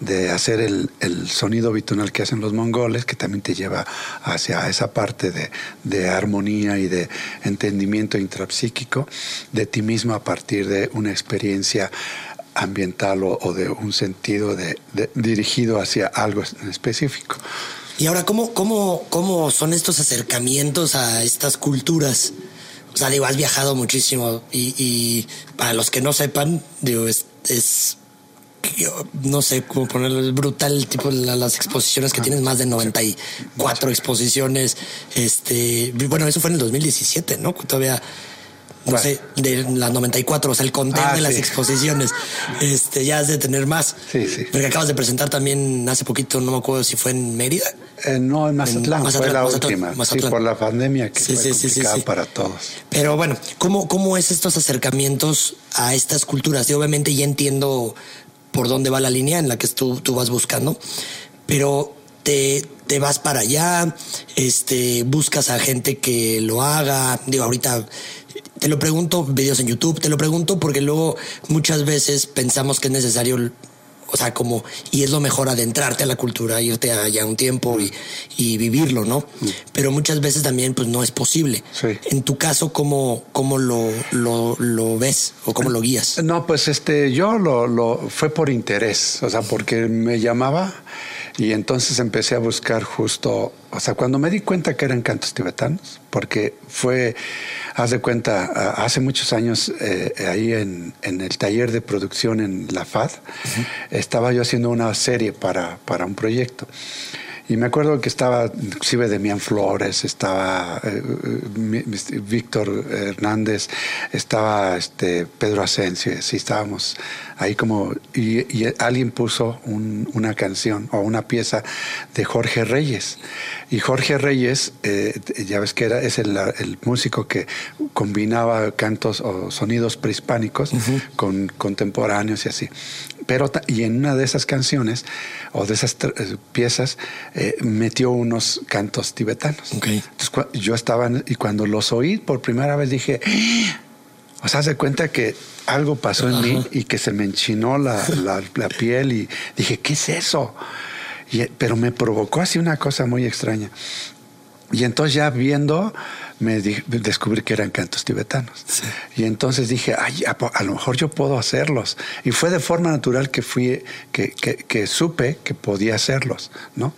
Speaker 1: de hacer el, el, sonido bitonal que hacen los mongoles, que también te lleva hacia esa parte de, de armonía y de entendimiento intrapsíquico de ti mismo a partir de una experiencia ambiental o, de un sentido de, dirigido hacia algo en específico.
Speaker 2: Y ahora, ¿cómo, cómo, ¿cómo son estos acercamientos a estas culturas? O sea, digo, has viajado muchísimo y, para los que no sepan, digo, es, es no sé cómo ponerlo, es brutal tipo las exposiciones que tienes, más de 94 exposiciones. Este, bueno, eso fue en el 2017, ¿no? Todavía no sé, de las 94, o sea, el conteo ah, de las exposiciones. Este, ya has de tener más.
Speaker 1: Sí, sí.
Speaker 2: Porque acabas de presentar también hace poquito, no me acuerdo si fue en Mérida.
Speaker 1: Eh, no, en Mazatlán, fue la última. Sí, por la pandemia que fue complicada para todos.
Speaker 2: Pero bueno, ¿cómo, ¿cómo es estos acercamientos a estas culturas? Yo obviamente ya entiendo por dónde va la línea en la que tú, tú vas buscando, pero te, te vas para allá, este, buscas a gente que lo haga. Digo, ahorita te lo pregunto, videos en YouTube, te lo pregunto porque luego muchas veces pensamos que es necesario, o sea, como, y es lo mejor adentrarte a la cultura, irte allá un tiempo y, y vivirlo, ¿no? Mm. Pero muchas veces también, pues no es posible. En tu caso, ¿cómo, cómo lo, lo, lo, ves o cómo lo guías?
Speaker 1: No, pues este, yo lo, lo fue por interés, o sea, porque me llamaba y entonces empecé a buscar justo, o sea, cuando me di cuenta que eran cantos tibetanos, porque fue, haz de cuenta, hace muchos años eh, ahí en, en, el taller de producción en la FAD, estaba yo haciendo una serie para, para un proyecto. Y me acuerdo que estaba inclusive Demian Flores, estaba eh, eh, Víctor Hernández, estaba este, Pedro Asensio, y así estábamos ahí como, y, alguien puso una canción o una pieza de Jorge Reyes. Y Jorge Reyes, eh, ya ves que era, es el, músico que combinaba cantos o sonidos prehispánicos con contemporáneos y así. Pero, y en una de esas canciones o de esas eh, piezas eh, metió unos cantos tibetanos. Entonces, yo estaba, y cuando los oí por primera vez dije, o sea, se cuenta que algo pasó en mí y que se me enchinó la, la, piel y dije, ¿qué es eso? Y, pero me provocó así una cosa muy extraña. Y entonces ya viendo, me descubrí que eran cantos tibetanos. Y entonces dije, Ay, a, lo mejor yo puedo hacerlos. Y fue de forma natural que fui, que, que, supe que podía hacerlos, ¿no?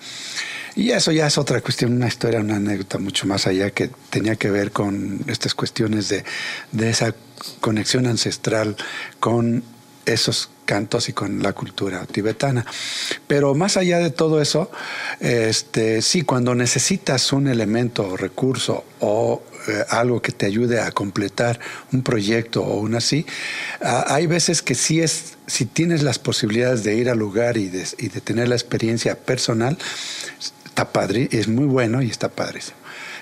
Speaker 1: Y eso ya es otra cuestión, una historia, una anécdota mucho más allá que tenía que ver con estas cuestiones de, de esa conexión ancestral con esos cantos y con la cultura tibetana. Pero más allá de todo eso, este, sí, cuando necesitas un elemento o recurso o eh, algo que te ayude a completar un proyecto o un así, hay veces que sí es, si tienes las posibilidades de ir al lugar y de, tener la experiencia personal, está padre, es muy bueno y está padrísimo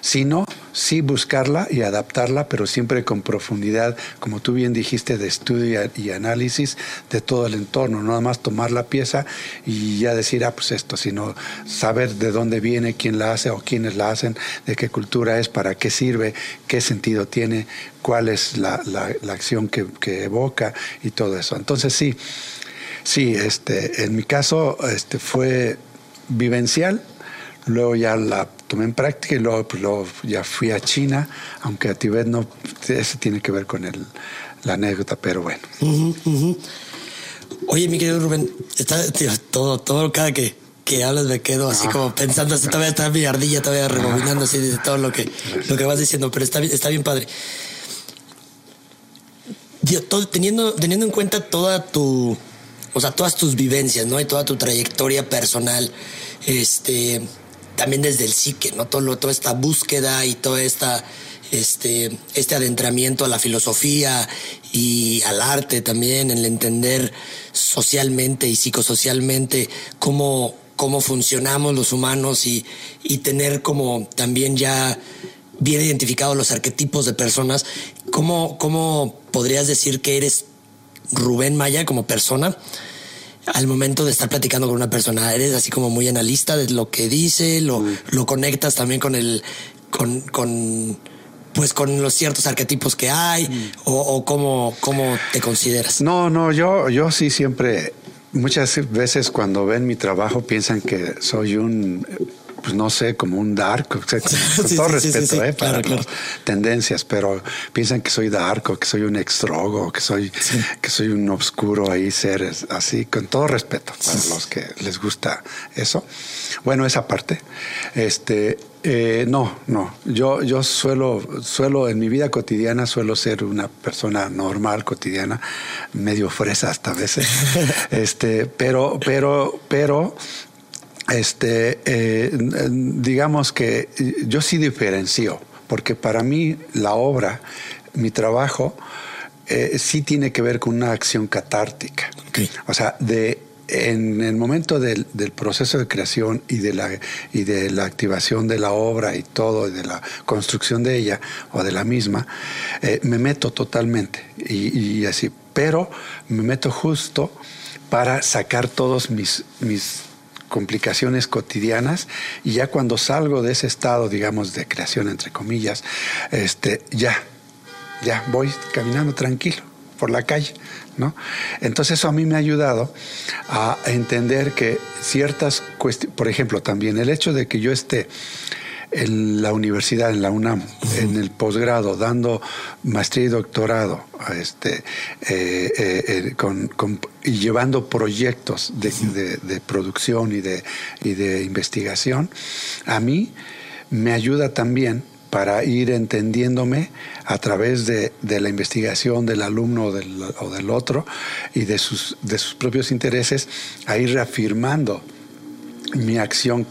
Speaker 1: sino sí buscarla y adaptarla, pero siempre con profundidad, como tú bien dijiste, de estudio y análisis de todo el entorno, no nada más tomar la pieza y ya decir, ah, pues esto, sino saber de dónde viene, quién la hace o quiénes la hacen, de qué cultura es, para qué sirve, qué sentido tiene, cuál es la, acción que, que evoca y todo eso. Entonces sí, sí, este, en mi caso este, fue vivencial, luego ya la tomé en práctica y luego, pues, ya fui a China, aunque a Tibet no, eso tiene que ver con el, la anécdota, pero bueno.
Speaker 2: Oye, mi querido Rubén, está, todo, todo cada que, que hablas me quedo así ah. como pensando, así, todavía está mi ardilla todavía rebobinando así de todo lo que, lo que vas diciendo, pero está, está bien padre. teniendo, teniendo en cuenta toda tu, o sea, todas tus vivencias, ¿no? Y toda tu trayectoria personal, este, también desde el psique, ¿no? Todo, toda esta búsqueda y todo esta, este, este adentramiento a la filosofía y al arte también, el entender socialmente y psicosocialmente cómo, cómo funcionamos los humanos y, y tener como también ya bien identificados los arquetipos de personas, ¿cómo, cómo podrías decir que eres Rubén Maya como persona? Al momento de estar platicando con una persona, eres así como muy analista de lo que dice, lo, lo conectas también con el, con, con, pues con los ciertos arquetipos que hay, o, o cómo, cómo te consideras.
Speaker 1: No, no, yo, yo sí siempre, muchas veces cuando ven mi trabajo piensan que soy un pues no sé, como un dark, (laughs) con todo respeto ¿eh? para las tendencias, pero piensan que soy dark o que soy un extrogo, que soy, que soy un obscuro ahí, ser así, con todo respeto para los que les gusta eso. Bueno, esa parte. Este, eh, no, no. Yo, yo suelo, suelo, en mi vida cotidiana, suelo ser una persona normal, cotidiana, medio fresa hasta a veces. (laughs) este, pero, pero, pero este, eh, digamos que yo sí diferencio, porque para mí la obra, mi trabajo, eh, sí tiene que ver con una acción catártica. O sea, de, en el momento del, proceso de creación y de, la, y de la activación de la obra y todo, y de la construcción de ella o de la misma, eh, me meto totalmente y, y, así. Pero me meto justo para sacar todos mis, mis complicaciones cotidianas y ya cuando salgo de ese estado, digamos, de creación, entre comillas, este, ya, ya voy caminando tranquilo por la calle, ¿no? Entonces eso a mí me ha ayudado a entender que ciertas cuestiones, por ejemplo, también el hecho de que yo esté en la universidad, en la UNAM, en el posgrado, dando maestría y doctorado, este, eh, eh, eh, con, y llevando proyectos de, producción y de, y de investigación, a mí me ayuda también para ir entendiéndome a través de, la investigación del alumno o del, o del, otro y de sus, de sus propios intereses, a ir reafirmando mi acción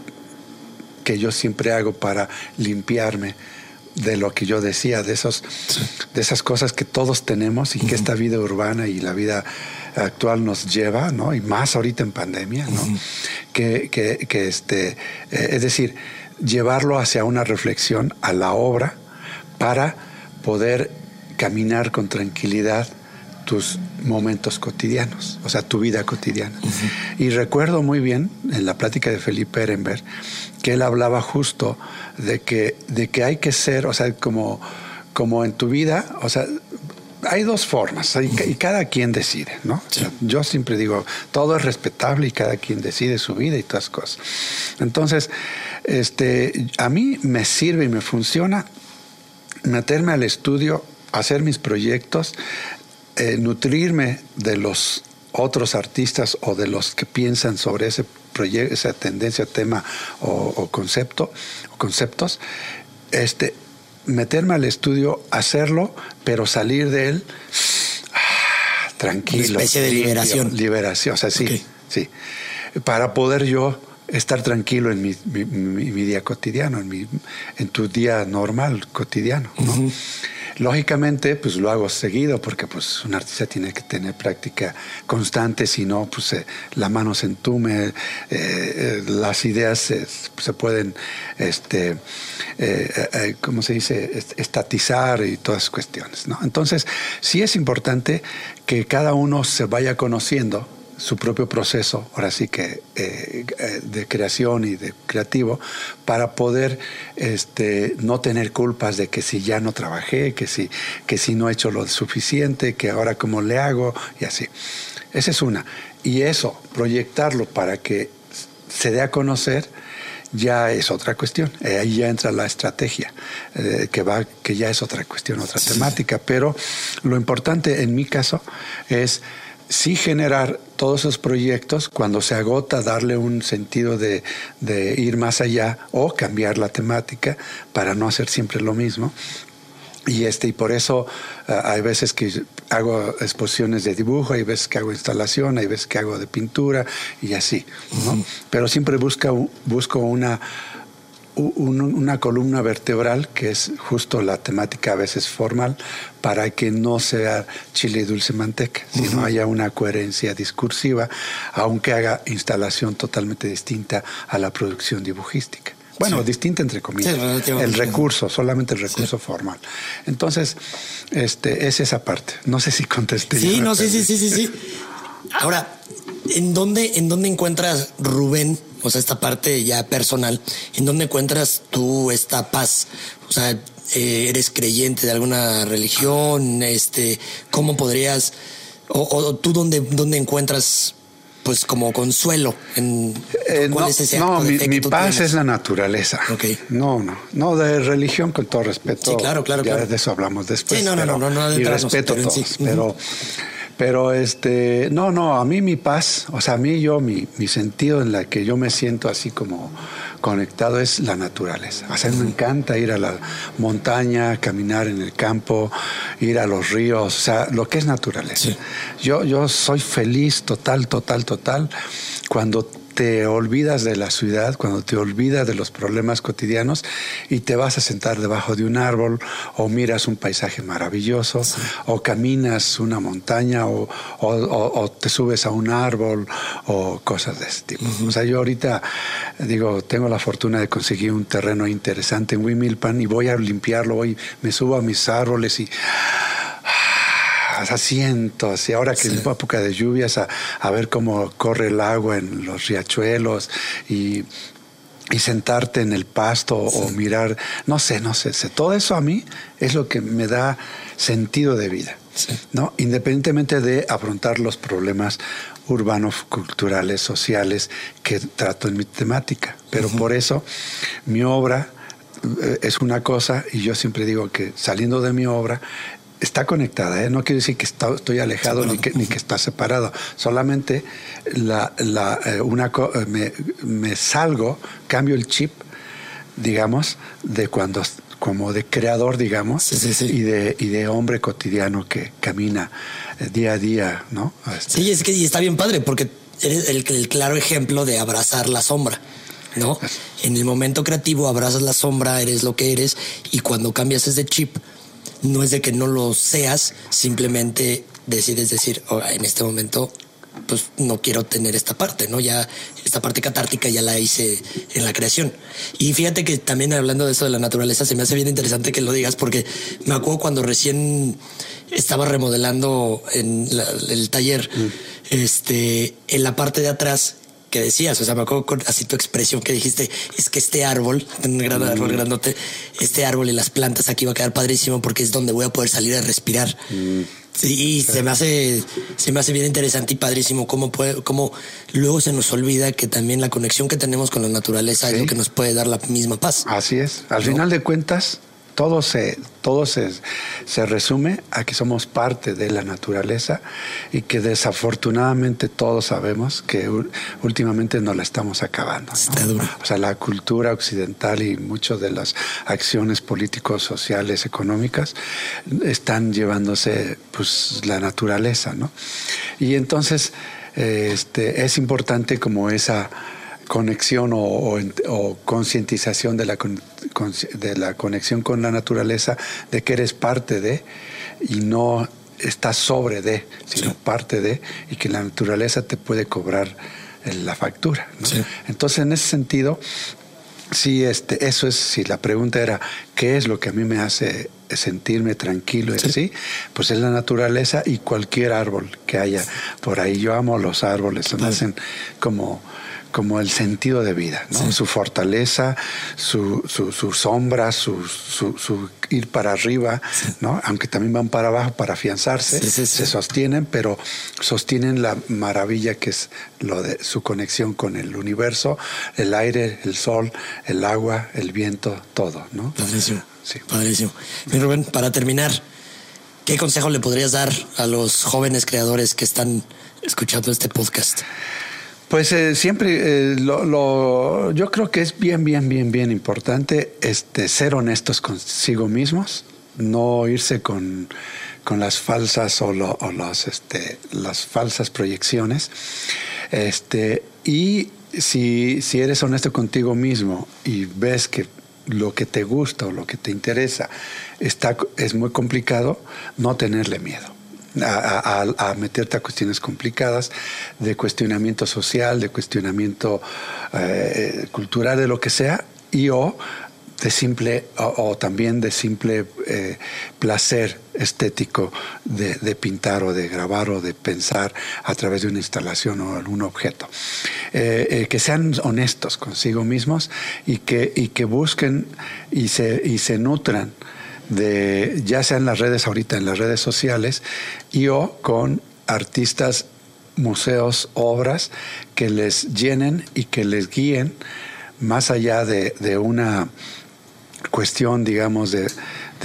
Speaker 1: que yo siempre hago para limpiarme de lo que yo decía, de, esos, de esas cosas que todos tenemos y que esta vida urbana y la vida actual nos lleva, ¿no? Y más ahorita en pandemia, ¿no? que, que, este, eh, es decir, llevarlo hacia una reflexión a la obra para poder caminar con tranquilidad tus momentos cotidianos, o sea, tu vida cotidiana. Y recuerdo muy bien en la plática de Felipe Ehrenberg que él hablaba justo de que, de que hay que ser, o sea, como, como en tu vida, o sea, hay dos formas y, cada quien decide, ¿no? yo siempre digo, todo es respetable y cada quien decide su vida y todas cosas. Entonces, este, a mí me sirve y me funciona meterme al estudio, hacer mis proyectos, eh, nutrirme de los otros artistas o de los que piensan sobre ese proyecto, esa tendencia, tema o, concepto, o conceptos, este, meterme al estudio, hacerlo, pero salir de él ah, tranquilo.
Speaker 2: Una especie de liberación.
Speaker 1: Liberación, o sea, sí, sí. Para poder yo estar tranquilo en mi, mi, día cotidiano, en, mi, en tu día normal, cotidiano. ¿no? Lógicamente, pues lo hago seguido porque pues un artista tiene que tener práctica constante, si no, pues eh, la mano se entume, eh, eh, las ideas se pueden, este, ¿cómo se dice?, estatizar y todas cuestiones, ¿no? Entonces, sí es importante que cada uno se vaya conociendo su propio proceso, ahora sí que eh, eh, de creación y de creativo, para poder este, no tener culpas de que si ya no trabajé, que si, que si no he hecho lo suficiente, que ahora cómo le hago y así. Esa es una. Y eso, proyectarlo para que se dé a conocer, ya es otra cuestión. Eh, ahí ya entra la estrategia, que, va, que ya es otra cuestión, otra temática. Pero lo importante en mi caso es sí generar todos esos proyectos, cuando se agota, darle un sentido de, ir más allá o cambiar la temática para no hacer siempre lo mismo. Y, este, y por eso eh, hay veces que hago exposiciones de dibujo, hay veces que hago instalación, hay veces que hago de pintura y así. Pero siempre busca, busco una una columna vertebral, que es justo la temática a veces formal, para que no sea chile dulce manteca, sino haya una coherencia discursiva, aunque haga instalación totalmente distinta a la producción dibujística. Bueno, distinta entre comillas. el recurso, solamente el recurso formal. Entonces, este, es esa parte. No sé si contesté.
Speaker 2: Sí, no, sí, sí, sí, sí, sí. Ahora, ¿en dónde, ¿en dónde encuentras Rubén o sea, esta parte ya personal, ¿en dónde encuentras tú esta paz? O sea, eh, ¿eres creyente de alguna religión? Este, ¿Cómo podrías, o, tú dónde, dónde encuentras pues como consuelo en
Speaker 1: eh, ¿cuál no, es ese no mi, paz es la naturaleza okay. no no no de religión con todo respeto
Speaker 2: sí claro claro
Speaker 1: ya
Speaker 2: claro.
Speaker 1: de eso hablamos después
Speaker 2: sí no no no no, no
Speaker 1: y respeto todos pero pero este, no, no, a mí mi paz, o sea, a mí yo, mi, mi sentido en la que yo me siento así como conectado es la naturaleza. O sea, me encanta ir a la montaña, caminar en el campo, ir a los ríos, o sea, lo que es naturaleza. Yo, yo soy feliz total, total, total cuando te olvidas de la ciudad, cuando te olvidas de los problemas cotidianos y te vas a sentar debajo de un árbol o miras un paisaje maravilloso o caminas una montaña o, te subes a un árbol o cosas de ese tipo. O sea, yo ahorita digo, tengo la fortuna de conseguir un terreno interesante en Wimilpan y voy a limpiarlo, hoy me subo a mis árboles y asientos y ahora que es época de lluvias a, ver cómo corre el agua en los riachuelos y, sentarte en el pasto o mirar, no sé, no sé, todo eso a mí es lo que me da sentido de vida, ¿no? Independientemente de afrontar los problemas urbanos, culturales, sociales que trato en mi temática. Pero por eso mi obra eh, es una cosa y yo siempre digo que saliendo de mi obra está conectada, ¿eh? no quiere decir que estoy alejado ni que, ni que está separado, solamente la, la, eh, una, eh, me, me, salgo, cambio el chip, digamos, de cuando como de creador, digamos, Y, de, y de hombre cotidiano que camina día a día, ¿no?
Speaker 2: Este. Sí, es que y está bien padre, porque eres el, el claro ejemplo de abrazar la sombra. ¿no? En el momento creativo abrazas la sombra, eres lo que eres, y cuando cambias ese chip, no es de que no lo seas, simplemente decides decir, oh, en este momento pues no quiero tener esta parte, ¿no? Ya esta parte catártica ya la hice en la creación. Y fíjate que también hablando de eso de la naturaleza, se me hace bien interesante que lo digas porque me acuerdo cuando recién estaba remodelando en el taller, mm. este, en la parte de atrás que decías, o sea, me acuerdo con así tu expresión que dijiste, es que este árbol, un gran árbol grandote, este árbol y las plantas aquí va a quedar padrísimo porque es donde voy a poder salir a respirar. Mm. Sí, se me hace, se me hace bien interesante y padrísimo cómo puede, cómo luego se nos olvida que también la conexión que tenemos con la naturaleza es lo que nos puede dar la misma paz.
Speaker 1: Así es. Al final de cuentas, todo se, todo se, se resume a que somos parte de la naturaleza y que desafortunadamente todos sabemos que últimamente nos la estamos acabando. O sea, la cultura occidental y muchas de las acciones políticos, sociales, económicas están llevándose pues la naturaleza, ¿no? Y entonces este, es importante como esa conexión o, concientización de la, de la conexión con la naturaleza, de que eres parte de y no estás sobre de, sino parte de, y que la naturaleza te puede cobrar la factura. Entonces, en ese sentido, sí, este, eso es, si la pregunta era, ¿qué es lo que a mí me hace sentirme tranquilo y así, pues es la naturaleza y cualquier árbol que haya por ahí. Yo amo los árboles, se me hacen como como el sentido de vida, ¿no? su fortaleza, su, su, sombra, su, su, ir para arriba, ¿no? aunque también van para abajo para afianzarse, se sostienen, pero sostienen la maravilla que es lo de su conexión con el universo, el aire, el sol, el agua, el viento, todo. ¿no?
Speaker 2: Padrísimo. Sí. Padrísimo. Mi Rubén, para terminar, ¿qué consejo le podrías dar a los jóvenes creadores que están escuchando este podcast?
Speaker 1: Pues eh, siempre eh, lo, yo creo que es bien, bien, bien, bien importante este, ser honestos consigo mismos, no irse con, las falsas o, los, este, las falsas proyecciones. Este, y si, si eres honesto contigo mismo y ves que lo que te gusta o lo que te interesa está, es muy complicado, no tenerle miedo a, meterte a cuestiones complicadas de cuestionamiento social, de cuestionamiento eh, cultural, de lo que sea, y o de simple o, también de simple eh, placer estético de, pintar o de grabar o de pensar a través de una instalación o algún objeto. Eh, que sean honestos consigo mismos y que, y que busquen y se, y se nutran de, ya sea en las redes ahorita, en las redes sociales, y o con artistas, museos, obras que les llenen y que les guíen más allá de, una cuestión, digamos, de,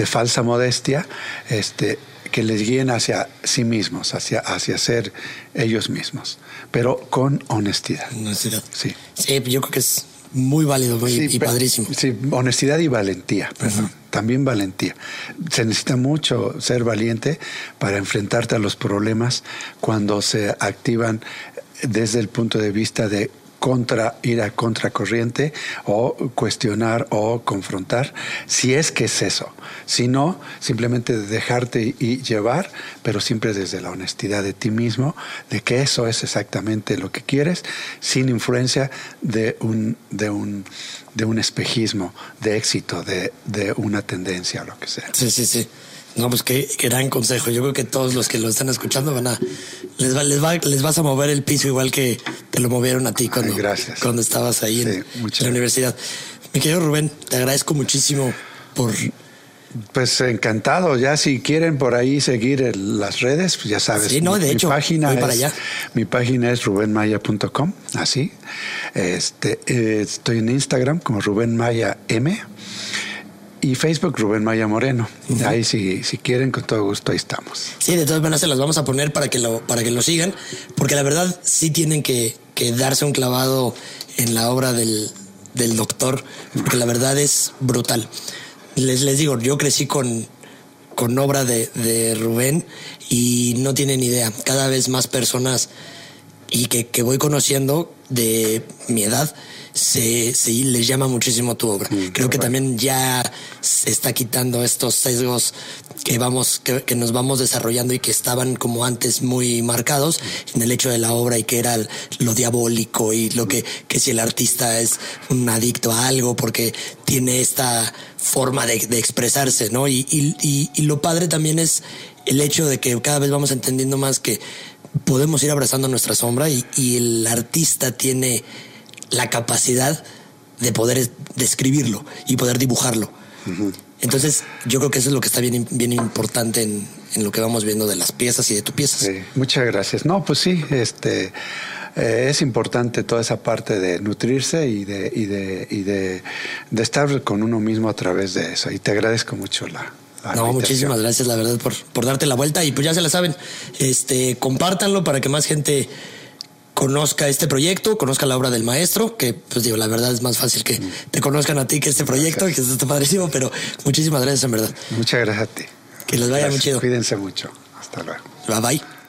Speaker 1: falsa modestia, este, que les guíen hacia sí mismos, hacia, hacia ser ellos mismos, pero con honestidad.
Speaker 2: Honestidad. Sí. Sí, yo creo que es muy válido y padrísimo.
Speaker 1: Sí, honestidad y valentía, perdón. También valentía. Se necesita mucho ser valiente para enfrentarte a los problemas cuando se activan desde el punto de vista de contra, ir a contracorriente o cuestionar o confrontar, si es que es eso. Si no, simplemente dejarte y llevar, pero siempre desde la honestidad de ti mismo, de que eso es exactamente lo que quieres, sin influencia de un, de un, de un espejismo de éxito, de, de una tendencia lo que sea.
Speaker 2: Sí, sí, sí. No, pues qué, gran consejo. Yo creo que todos los que lo están escuchando van a les va, les va, les vas a mover el piso igual que te lo movieron a ti cuando, cuando estabas ahí en, la universidad. Mi querido Rubén, te agradezco muchísimo por
Speaker 1: pues encantado, ya si quieren por ahí seguir las redes, pues ya sabes.
Speaker 2: Sí, no, de hecho, página
Speaker 1: es,
Speaker 2: para allá.
Speaker 1: Mi página es rubenmaya.com, así. Este, eh, estoy en Instagram como Rubén Maya M y Facebook Rubén Maya Moreno. Ahí si, si quieren, con todo gusto, ahí estamos.
Speaker 2: Sí, de todas maneras se las vamos a poner para que lo, para que lo sigan, porque la verdad sí tienen que, que darse un clavado en la obra del, del doctor, porque la verdad es brutal. Les, les digo, yo crecí con, con obra de, de Rubén y no tienen idea. Cada vez más personas y que, que voy conociendo de mi edad se, se les llama muchísimo tu obra. Mm, Creo que también ya se está quitando estos sesgos que vamos, que, nos vamos desarrollando y que estaban como antes muy marcados en el hecho de la obra y que era lo diabólico y lo que, que si el artista es un adicto a algo porque tiene esta forma de, expresarse, ¿no? Y, y, y lo padre también es el hecho de que cada vez vamos entendiendo más que podemos ir abrazando nuestra sombra y, y el artista tiene la capacidad de poder describirlo y poder dibujarlo. Entonces, yo creo que eso es lo que está bien, bien importante en, lo que vamos viendo de las piezas y de tu piezas.
Speaker 1: muchas gracias. No, pues sí, este eh, es importante toda esa parte de nutrirse y de, y de, y de, de estar con uno mismo a través de eso. Y te agradezco mucho la, la
Speaker 2: No,
Speaker 1: invitación.
Speaker 2: muchísimas gracias, la verdad, por, por darte la vuelta. Y pues ya se la saben, este, compártanlo para que más gente conozca este proyecto, conozca la obra del maestro, que pues digo, la verdad es más fácil que te conozcan a ti que este proyecto, que está padrísimo, pero muchísimas gracias en verdad.
Speaker 1: Muchas gracias a ti.
Speaker 2: Que les vaya muy
Speaker 1: Gracias.
Speaker 2: chido.
Speaker 1: Cuídense mucho. Hasta luego.
Speaker 2: Bye bye.